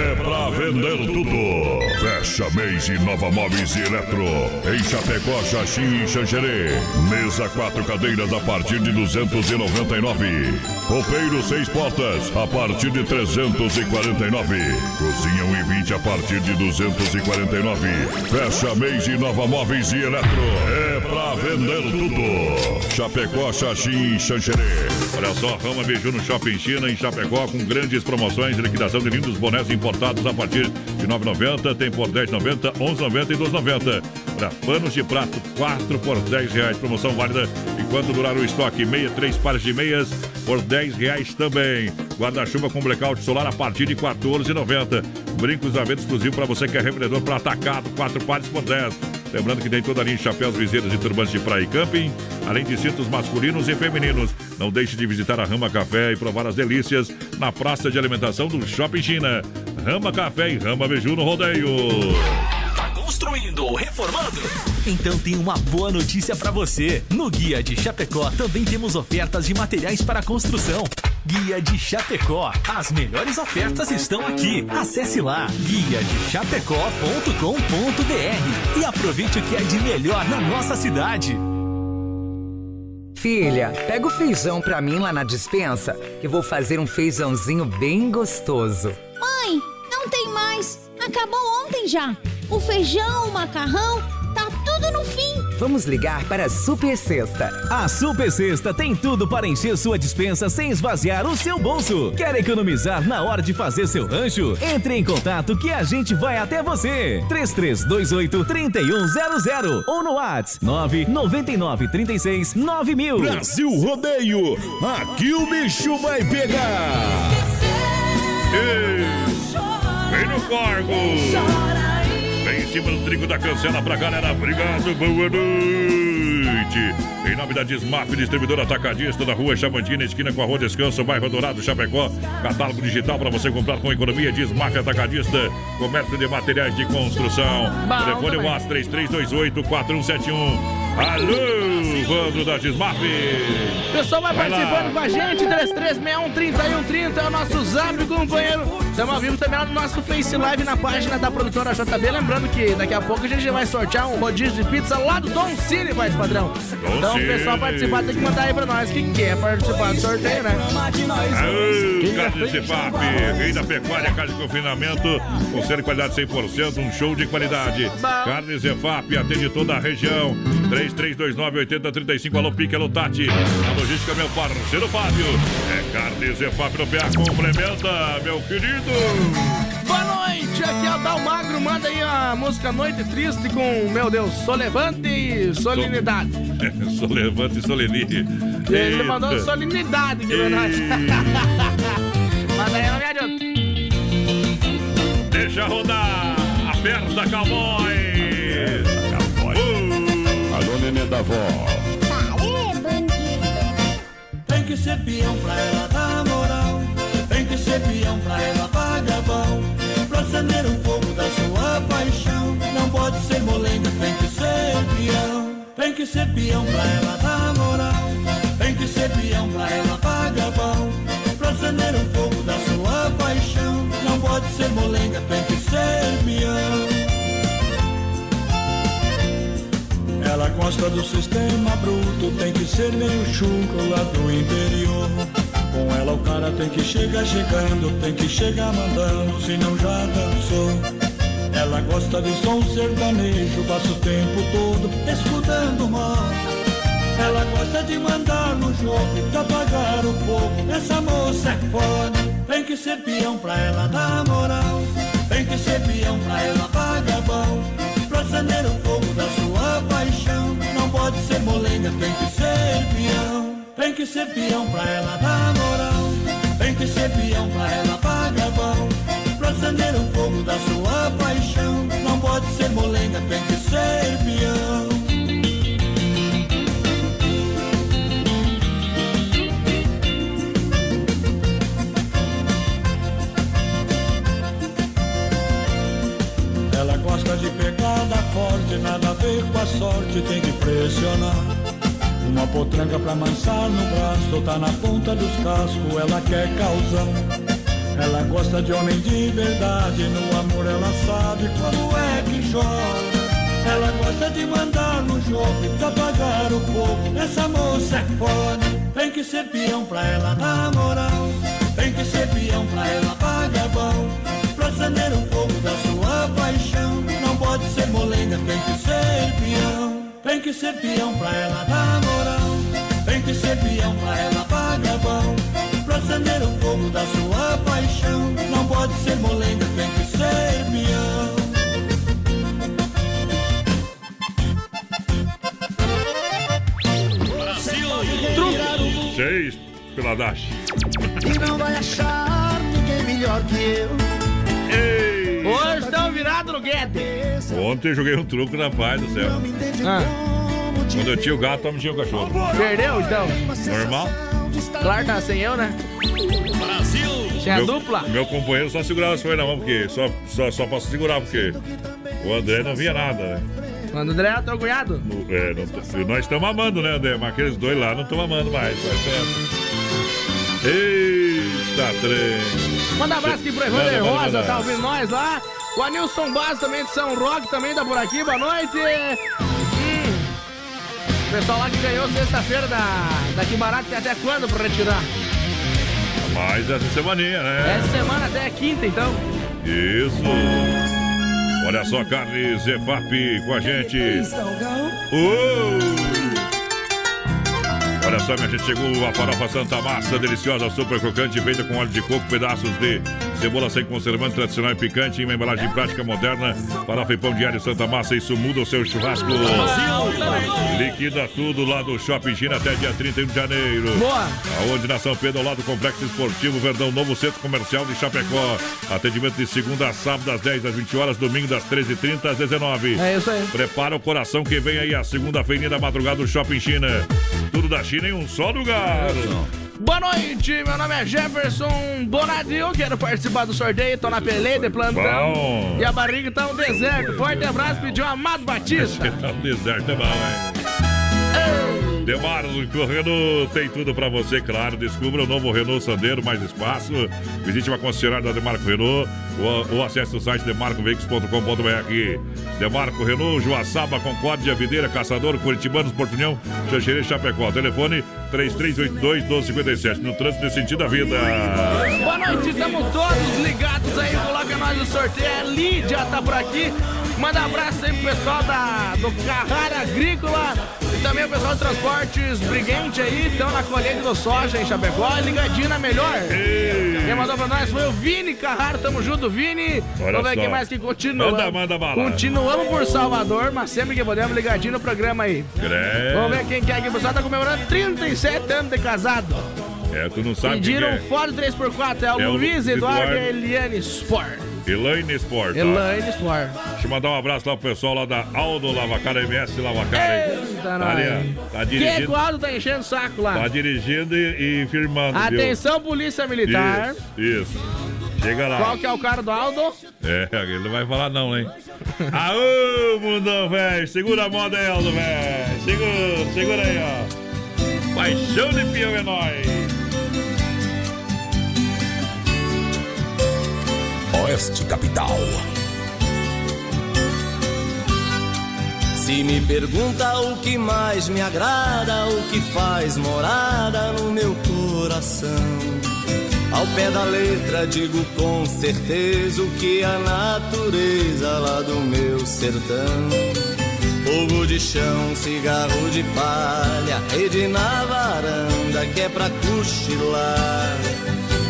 É pra vender tudo. Fecha mês Inova Móveis e Eletro. Em Chapecó, Xaxim e Xanxerê. Mesa quatro cadeiras a partir de 299. Roupeiro seis portas a partir de 349. Cozinha 1,20 a partir de 249. Fecha mês Inova Móveis e Eletro. É pra vender tudo. Chapecó, Xaxim e Xanxerê. Olha só, Rama Biju no Shopping China em Chapecó com grandes promoções liquidação de lindos bonés importados a partir de 9,90. Tem por 10,90, 11,90 e 12,90. Para panos de prato, 4 por 10 reais. Promoção válida enquanto durar o estoque. Meia, três pares de meias por 10 reais também. Guarda-chuva com blackout solar a partir de 14,90. Brincos à venda exclusivo para você que é revendedor para atacado, 4 pares por 10. Lembrando que tem toda a linha de chapéus, viseiras e turbantes de praia e camping, além de cintos masculinos e femininos. Não deixe de visitar a Rama Café e provar as delícias na praça de alimentação do Shopping China. Rama Café e Rama Beiju no rodeio. Construindo ou reformando? Então tem uma boa notícia pra você. No Guia de Chapecó também temos ofertas de materiais para construção. Guia de Chapecó. As melhores ofertas estão aqui. Acesse lá guiadechapecó.com.br e aproveite o que é de melhor na nossa cidade. Filha, pega o feijão pra mim lá na dispensa, que vou fazer um feijãozinho bem gostoso. Mãe, não tem mais. Acabou ontem já. O feijão, o macarrão, tá tudo no fim. Vamos ligar para a Super Sexta. A Super Sexta tem tudo para encher sua dispensa sem esvaziar o seu bolso. Quer economizar na hora de fazer seu rancho? Entre em contato que a gente vai até você. 3328 3100 ou no WhatsApp 999 36 9000. Brasil Rodeio, aqui o bicho vai pegar. Ei, Vem no corgo. Cima do trigo da cancela pra galera. Obrigado, boa noite. Em nome da Desmaf, distribuidora atacadista da rua Chamantina, esquina com a rua Descanso, bairro Dourado, Chapecó. Catálogo digital para você comprar com economia. Desmaf Atacadista, comércio de materiais de construção. Bom Telefone também. WhatsApp 3328 4171. Alô, Vandro da Desmaf. O pessoal vai, Vai lá. participando com a gente, 3361-3130 é o nosso zap, companheiro. Estamos ao vivo também lá no nosso Face Live na página da produtora JB. Lembrando que daqui a pouco a gente vai sortear um rodízio de pizza lá do Dom Cine, vai, padrão. então o Cine. pessoal participar tem que mandar aí pra nós que quer participar do sorteio, né? Aô, Carne rei da pecuária, carne de confinamento, com selo de qualidade 100%, um show de qualidade. Carne Cefap, atende toda a região. 3329-8035, alô Pique, alô Tati. A logística, meu parceiro Fábio. É Carne Cefap no PA, complementa, meu querido. Boa noite, aqui é o Dal Magro. Manda aí a música Noite Triste com, meu Deus, Solevante e Solenidade. Sou levante e soleni. Ele mandou solenidade pra nós. Mas aí não me adianta. Deixa rodar, aperta cowboy. Da vó. Tem que ser peão pra ela dar moral. Tem que ser peão pra ela pagar bom. Pra acender o fogo da sua paixão. Não pode ser molenga, tem que ser peão. Tem que ser peão pra ela dar moral. Tem que ser peão pra ela pagar bom. Pra acender o fogo da sua paixão. Não pode ser molenga, tem que ser peão. Ela gosta do sistema bruto, tem que ser meio chucro lá do interior. Com ela o cara tem que chegar chegando, tem que chegar mandando, se não já dançou. Ela gosta de som sertanejo, passa o tempo todo escutando moda. Ela gosta de mandar no jogo pra apagar o fogo. Essa moça é foda. Tem que ser peão pra ela dar moral. Tem que ser peão pra ela pagar bom. Acender o fogo da sua paixão. Não pode ser molenga, tem que ser peão. Tem que ser peão pra ela dar moral. Tem que ser peão pra ela pagar bom. Pra acender o fogo da sua paixão. Não pode ser molenga, tem que ser peão. Pegada forte, nada a ver com a sorte, tem que pressionar. Uma potranca pra amansar no braço, tá na ponta dos cascos, ela quer causar. Ela gosta de homem de verdade, no amor ela sabe quando é que chora. Ela gosta de mandar no jogo pra apagar o fogo. Essa moça é foda, tem que ser peão pra ela dar moral. Tem que ser peão pra ela pagar bom. Pra acender o fogo da sua paixão. Não pode ser molenga, tem que ser peão. Tem que ser peão pra ela dar moral. Tem que ser peão pra ela pagar bom. Pra acender o fogo da sua paixão. Não pode ser molenga, tem que ser peão. Seis pela Dash. E não vai achar ninguém melhor que eu. Ei! Hoje estão virados no Guedes. Ontem eu joguei um truco na paz do céu. Ah, Quando eu tinha o gato, eu tinha o cachorro. perdeu então? Normal? Claro, tá sem eu, né? Brasil! Tinha meu, dupla? Meu companheiro só segurava as coisas na mão, porque só, só, só posso segurar, porque o André não via nada, né? Mano, André é teu cunhado? No- é, não tô- nós estamos amando, né, André? Mas aqueles dois lá não estão amando mais, tempo. Eita, trem. Manda um abraço aqui pro Evander Manda, manda, Rosa, manda. tá ouvindo nós lá. O Anilson Baz também de São Roque também tá por aqui, boa noite. Hum. O pessoal lá que ganhou sexta-feira da, da Que Barato tem até quando pra retirar? Mais essa semaninha, né? Essa semana até quinta, então. Isso. Olha só, Carne Zefap com a gente. Uh! Olha só, minha gente, chegou a farofa Santa Massa, deliciosa, super crocante, feita com óleo de coco, pedaços de cebola sem conservante, tradicional e picante, em uma embalagem prática moderna. Farofa e pão diário Santa Massa, isso muda o seu churrasco. Liquida tudo lá do Shopping China até dia 31 de janeiro. Boa! Aonde na São Pedro, ao lado do Complexo Esportivo Verdão, novo centro comercial de Chapecó. Atendimento de segunda a sábado, das 10 às 20 horas, domingo das 13h30 às 19 É isso aí. Prepara o coração que vem aí a segunda-feira da madrugada do Shopping China. Tudo da China em um só lugar. Boa noite, meu nome é Jefferson Bonadil, quero participar do sorteio, tô na peleia de plantão. Bom. E a barriga tá um deserto. Forte abraço, pediu Amado Batista. Tá um deserto, é bom, hein? Demarco Renault tem tudo pra você, claro. Descubra o novo Renault Sandero, mais espaço. Visite uma concessionária da Demarco Renault ou, ou acesse o site demarcoveículos.com.br. Demarco Renault, Joaçaba, Concórdia, Videira, Caçador, Curitibanos, Portunhão, Xanxerê, Chapecó. Telefone 3382-1257. No trânsito de sentido da vida. Boa noite, estamos todos ligados aí, coloca nós no sorteio. A Lídia tá por aqui. Manda um abraço aí pro pessoal da, do Carrara Agrícola e também o pessoal do Transportes Briguente aí, estão na colheita do soja em Chapecó, ligadinho na melhor. Quem mandou pra nós foi o Vini Carrara, tamo junto, Vini. Olha Vamos ver quem mais que continua. Manda, manda bala. Continuamos por Salvador, mas sempre que podemos, ligadinho no programa aí. Vamos ver quem que é o pessoal tá comemorando 37 anos de casado. É, tu não sabe Pediram é. Ford 3x4, é o É o Luiz Eduardo Eduardo. Eliane Sport. Elaine Sport. tá? Elaine Sport. Deixa eu mandar um abraço lá pro pessoal lá da Aldo Lavacara, MS Lavacara. Eita, Tá ali. Tá é que dirigindo, o Aldo tá enchendo o saco lá? tá dirigindo e, e firmando, viu? Atenção, Polícia Militar. Isso, isso. Chega lá. Qual que é o cara do Aldo? É, ele não vai falar não, hein? Aô, mundão, velho. Segura a moda aí, Aldo, velho. Segura, segura aí, ó. Paixão de peão é nóis. Oeste Capital. Se me pergunta o que mais me agrada, o que faz morada no meu coração. Ao pé da letra digo com certeza o que a natureza lá do meu sertão. Fogo de chão, cigarro de palha, rede na varanda que é pra cochilar.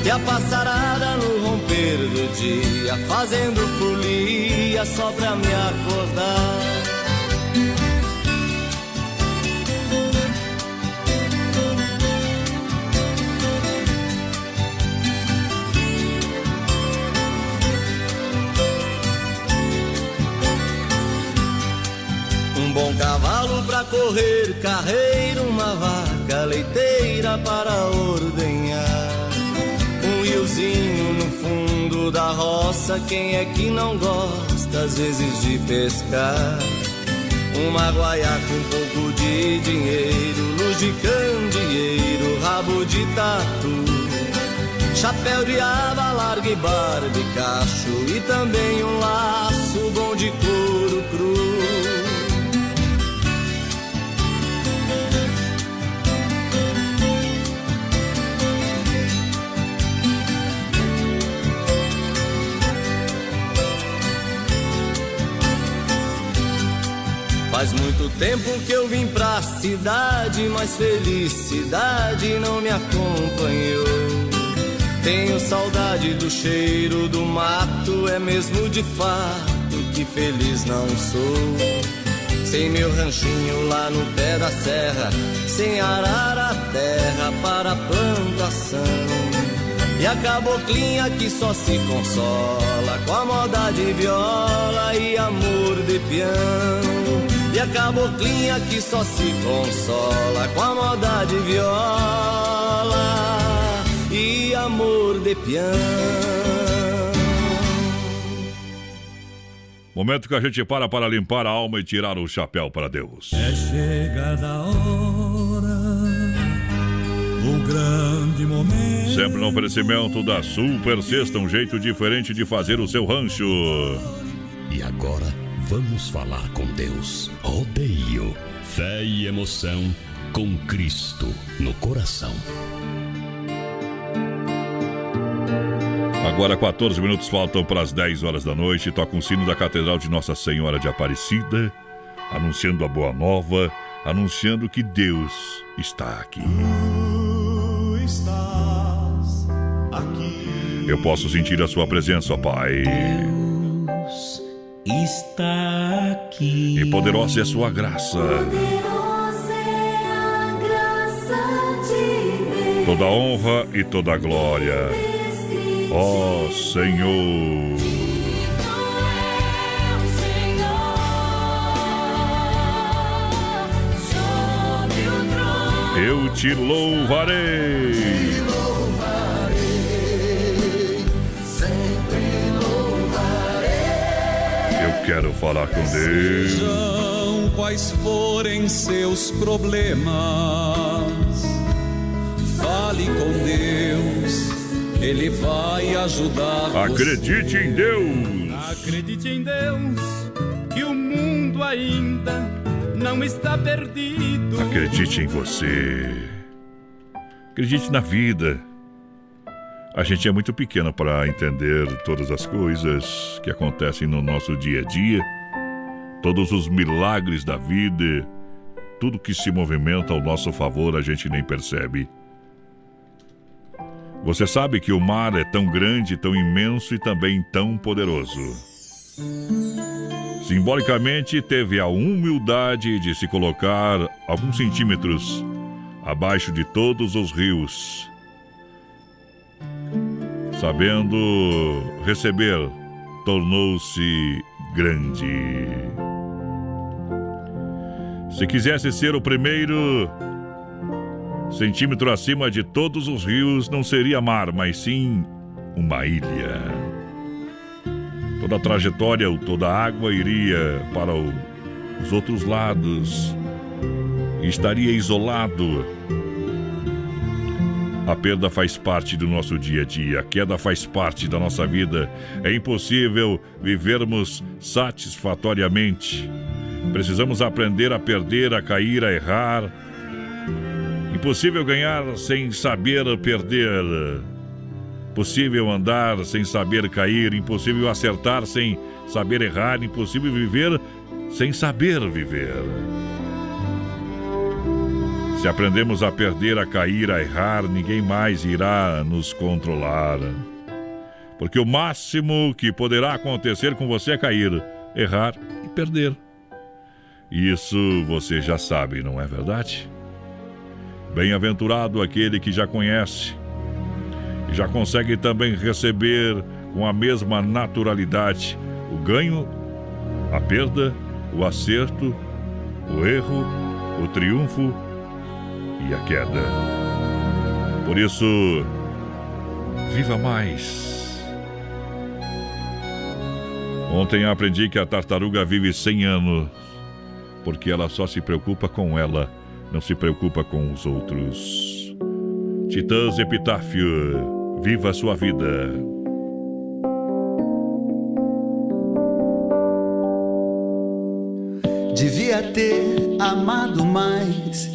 E a passarada no romper do dia, fazendo folia só pra me acordar. Um cavalo pra correr carreiro, uma vaca leiteira para ordenhar. Um riozinho no fundo da roça, quem é que não gosta às vezes de pescar? Uma guaiaca com um pouco de dinheiro, luz de candeeiro, rabo de tatu. Chapéu de aba larga e barba de cacho E também um laço bom de couro cru muito tempo que eu vim pra cidade, mas felicidade não me acompanhou. Tenho saudade do cheiro do mato, é mesmo de fato que feliz não sou. Sem meu ranchinho lá no pé da serra, sem arar a terra para plantação. E a caboclinha que só se consola com a moda de viola e amor de peão. E a caboclinha que só se consola com a moda de viola e amor de peão. Momento que a gente para para limpar a alma e tirar o chapéu para Deus. É chegada a hora, o grande momento. Sempre no oferecimento da Super Sexta, um jeito diferente de fazer o seu rancho. E agora vamos falar com Deus. Rodeio, fé e emoção com Cristo no coração. Agora 14 minutos faltam para as 10 horas da noite. Toca um sino da Catedral de Nossa Senhora de Aparecida. anunciando a boa nova, anunciando que Deus está aqui. Tu estás aqui. Eu posso sentir a sua presença, ó Pai. Está aqui. E poderosa é a sua graça. Toda honra e toda glória. Ó Senhor. Eu te louvarei. Quero falar com Deus. Sejam quais forem seus problemas, fale com Deus, Ele vai ajudar. você. Acredite em Deus. Acredite em Deus, que o mundo ainda não está perdido. Acredite em você. Acredite na vida. A gente é muito pequeno para entender todas as coisas que acontecem no nosso dia a dia, todos os milagres da vida, tudo que se movimenta ao nosso favor a gente nem percebe. Você sabe que o mar é tão grande, tão imenso e também tão poderoso. Simbolicamente, teve a humildade de se colocar alguns centímetros abaixo de todos os rios. Sabendo receber, tornou-se grande. Se quisesse ser o primeiro centímetro acima de todos os rios, não seria mar, mas sim uma ilha. Toda a trajetória, ou toda a água iria para o- os outros lados e estaria isolado. A perda faz parte do nosso dia a dia, a queda faz parte da nossa vida. É impossível vivermos satisfatoriamente. Precisamos aprender a perder, a cair, a errar. Impossível ganhar sem saber perder. Impossível andar sem saber cair, impossível acertar sem saber errar, impossível viver sem saber viver. Se aprendemos a perder, a cair, a errar, ninguém mais irá nos controlar. Porque o máximo que poderá acontecer com você é cair, errar e perder. Isso você já sabe, não é verdade? Bem-aventurado aquele que já conhece e já consegue também receber com a mesma naturalidade o ganho, a perda, o acerto, o erro, o triunfo e a queda. Por isso, viva mais. Ontem aprendi que a tartaruga vive 100 anos, porque ela só se preocupa com ela, não se preocupa com os outros. Titãs Epitáfio, viva a sua vida. Devia ter amado mais,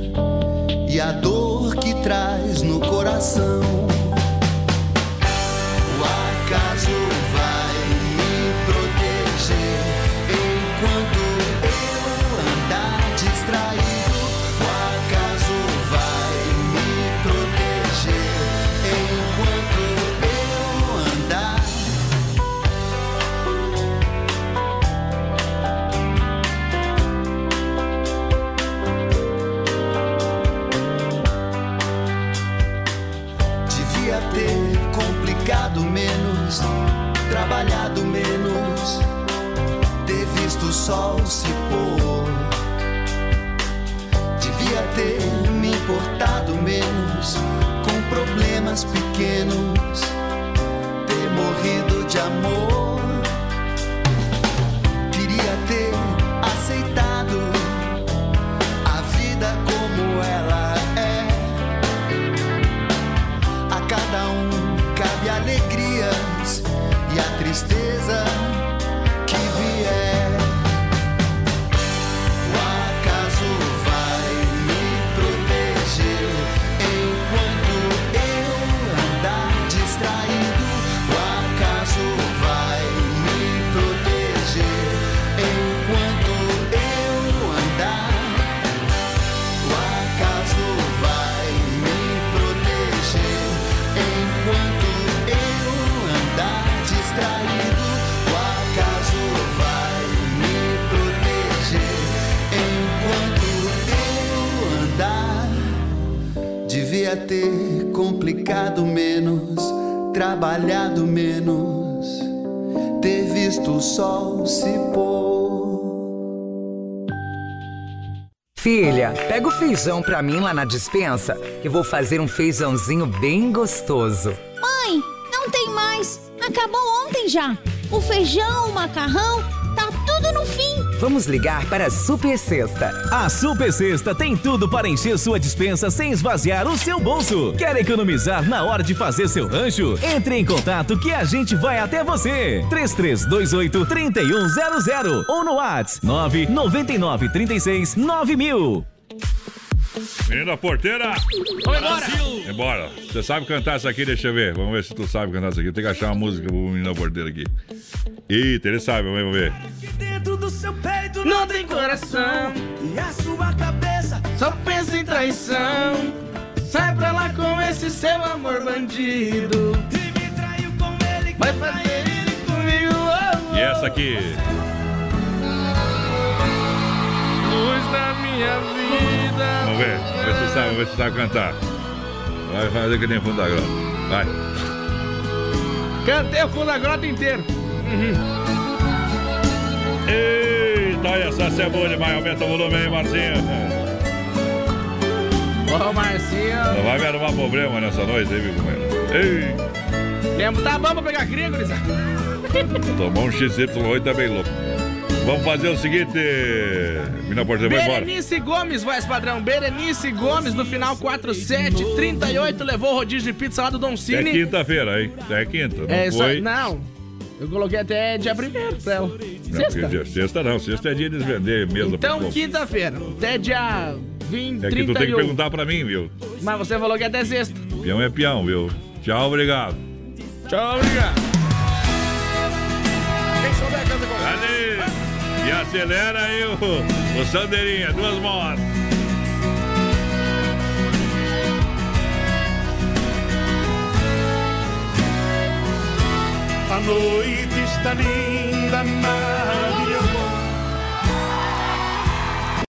e a dor que traz no coração. O acaso sol se pôr. Devia ter me importado menos com problemas pequenos, ter morrido de amor. Ter complicado menos, trabalhado menos, ter visto o sol se pôr. Filha, pega o feijão pra mim lá na dispensa, que vou fazer um feijãozinho bem gostoso. Mãe, não tem mais. Acabou ontem já. O feijão, o macarrão, tá tudo no fim. Vamos ligar para a Super Sexta. A Super Sexta tem tudo para encher sua dispensa sem esvaziar o seu bolso. Quer economizar na hora de fazer seu rancho? Entre em contato que a gente vai até você. 3328 3100 ou no WhatsApp 999 36 9000. Menina porteira! Vamos embora! Embora. Você sabe cantar essa aqui? Deixa eu ver. Vamos ver se tu sabe cantar essa aqui. Tem que achar uma música pro menino porteira aqui. Eita, ele sabe, vamos ver. Seu peito Não tem coração. E a sua cabeça Só pensa em traição. Sai pra lá com esse seu amor bandido. E me traiu com ele Vai fazer ele comigo. oh, oh. E essa aqui? Luz da minha vida. Vamos ver. Vamos ver se sabe, vamos ver se sabe cantar. Vai fazer que nem fundo da grota. Vai. Cantei o fundo da grota inteiro. Eita, essa é boa demais. Aumenta o volume aí, Marcinho. Ô, Marcinho. Não vai me arrumar problema nessa noite, hein, meu companheiro? Ei, Tempo tá bom pra pegar gurizada. tomar um XY8 tá bem louco. Vamos fazer o seguinte, Mina Porteira, vai embora. Berenice Gomes, voz padrão. Berenice Gomes, no final 4738, levou o rodízio de pizza lá do Don É Cine. quinta-feira, hein? É quinta, não É, só- foi? não. Eu coloquei até dia primeiro pra ela. Não, Sexta. dia- sexta não, sexta é dia de vender mesmo. Então, quinta-feira. Até dia 20, É que tu tem que 31. perguntar pra mim, viu? Mas você falou que é até sexta. Peão é peão, viu? Tchau, obrigado. Tchau, obrigado. Quem souber canta com? E acelera aí o, o Sandeirinha, duas motos. A noite está linda, maravilhosa.